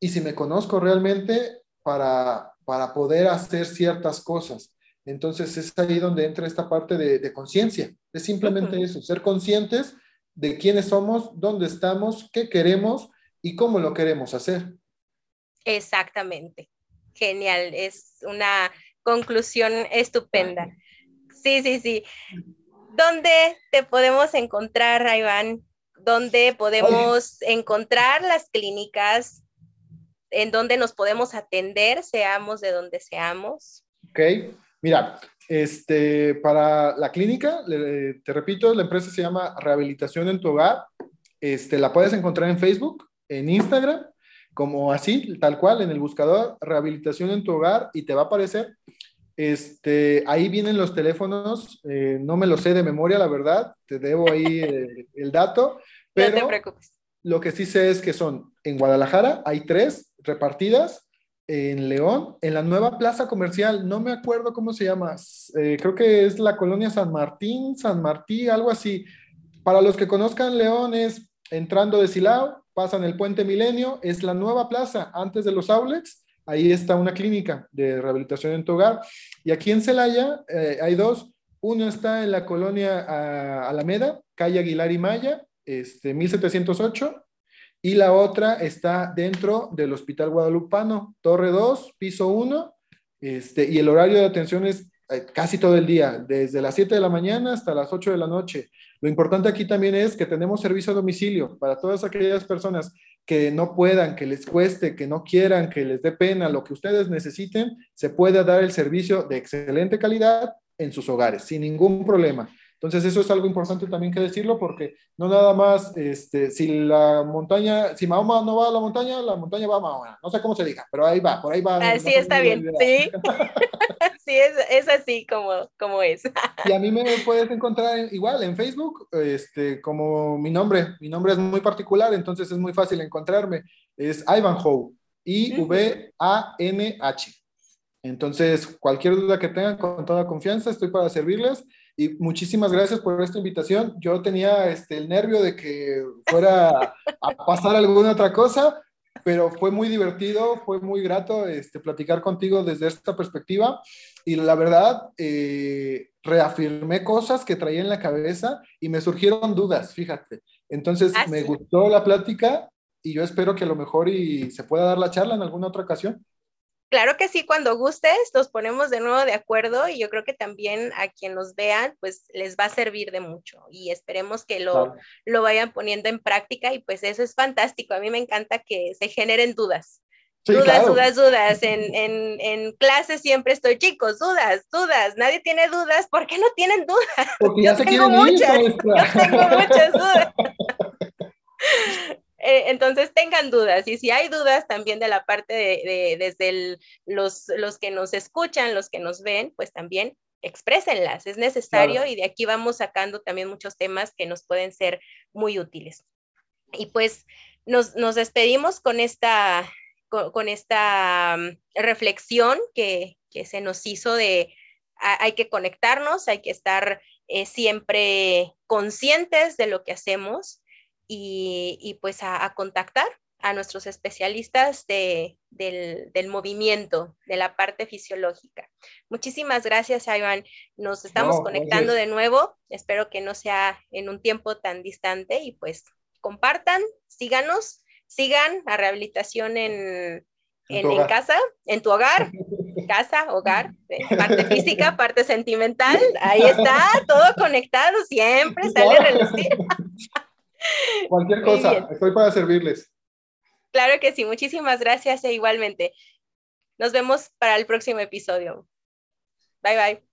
y si me conozco realmente para, para poder hacer ciertas cosas. Entonces es ahí donde entra esta parte de, de conciencia. Es simplemente eso, ser conscientes de quiénes somos, dónde estamos, qué queremos y cómo lo queremos hacer. Exactamente. Genial. Es una conclusión estupenda. Sí, sí, sí. ¿Dónde te podemos encontrar, Iván? ¿Dónde podemos encontrar las clínicas? ¿En dónde nos podemos atender, seamos de donde seamos? Ok, mira, este, para la clínica, te repito, la empresa se llama Rehabilitación en tu Hogar. Este, la puedes encontrar en Facebook, en Instagram, como así, tal cual, en el buscador, Rehabilitación en tu Hogar, y te va a aparecer. Este, ahí vienen los teléfonos, eh, no me lo sé de memoria, la verdad, te debo ahí eh, el dato, pero no te preocupes. lo que sí sé es que son en Guadalajara, hay tres repartidas, en León, en la nueva plaza comercial, no me acuerdo cómo se llama, eh, creo que es la colonia San Martín, San Martí, algo así. Para los que conozcan León es entrando de Silao, pasan el puente Milenio, es la nueva plaza antes de los outlets, ahí está una clínica de rehabilitación en tu hogar. Y aquí en Celaya eh, hay dos, uno está en la colonia ah, Alameda, calle Aguilar y Maya, este, 1708, y la otra está dentro del Hospital Guadalupano, Torre 2, piso 1, este, y el horario de atención es casi todo el día, desde las 7 de la mañana hasta las 8 de la noche. Lo importante aquí también es que tenemos servicio a domicilio para todas aquellas personas que no puedan, que les cueste, que no quieran, que les dé pena, lo que ustedes necesiten, se puede dar el servicio de excelente calidad en sus hogares, sin ningún problema. Entonces eso es algo importante también que decirlo porque no nada más, este, si la montaña, si Mahoma no va a la montaña, la montaña va a Mahoma. No sé cómo se diga, pero ahí va, por ahí va. Así está bien, sí. sí, es, es, así como, como es. y a mí me puedes encontrar igual en Facebook, este, como mi nombre. Mi nombre es muy particular, entonces es muy fácil encontrarme. Es Ivanhoe, I-V-A-N-H. Entonces, cualquier duda que tengan, con toda confianza, estoy para servirles. Y muchísimas gracias por esta invitación. Yo tenía este, el nervio de que fuera a pasar alguna otra cosa, pero fue muy divertido, fue muy grato este, platicar contigo desde esta perspectiva. Y la verdad, eh, reafirmé cosas que traía en la cabeza y me surgieron dudas, fíjate. Entonces, ah, me gustó la plática y yo espero que a lo mejor y se pueda dar la charla en alguna otra ocasión. Claro que sí, cuando gustes nos ponemos de nuevo de acuerdo y yo creo que también a quien nos vean pues les va a servir de mucho y esperemos que lo, lo vayan poniendo en práctica y pues eso es fantástico. A mí me encanta que se generen dudas. dudas, dudas, dudas. En, en, en clase siempre estoy, chicos, dudas, dudas. Nadie tiene dudas. ¿Por qué no tienen dudas? Porque ya yo tengo muchas, yo tengo muchas dudas. Eh, entonces tengan dudas y si hay dudas también de la parte de, desde los, los que nos escuchan, los que nos ven, pues también exprésenlas, es necesario y de aquí vamos sacando también muchos temas que nos pueden ser muy útiles. Y pues nos, nos despedimos con esta, con, esta mm, reflexión que, que, se nos hizo de hay que conectarnos, hay que estar eh, siempre conscientes de lo que hacemos y, pues a, contactar a nuestros especialistas de, del, movimiento, de la parte fisiológica. Muchísimas gracias, Iván. Nos estamos conectando de nuevo. Espero que no sea en un tiempo tan distante y pues compartan, síganos, sigan a rehabilitación en, en, casa, en tu hogar. casa, hogar, parte física, parte sentimental, ahí está, todo conectado, siempre sale a relucir. Cualquier cosa, estoy para servirles. Claro que sí, muchísimas gracias e igualmente. Nos vemos para el próximo episodio. Bye bye.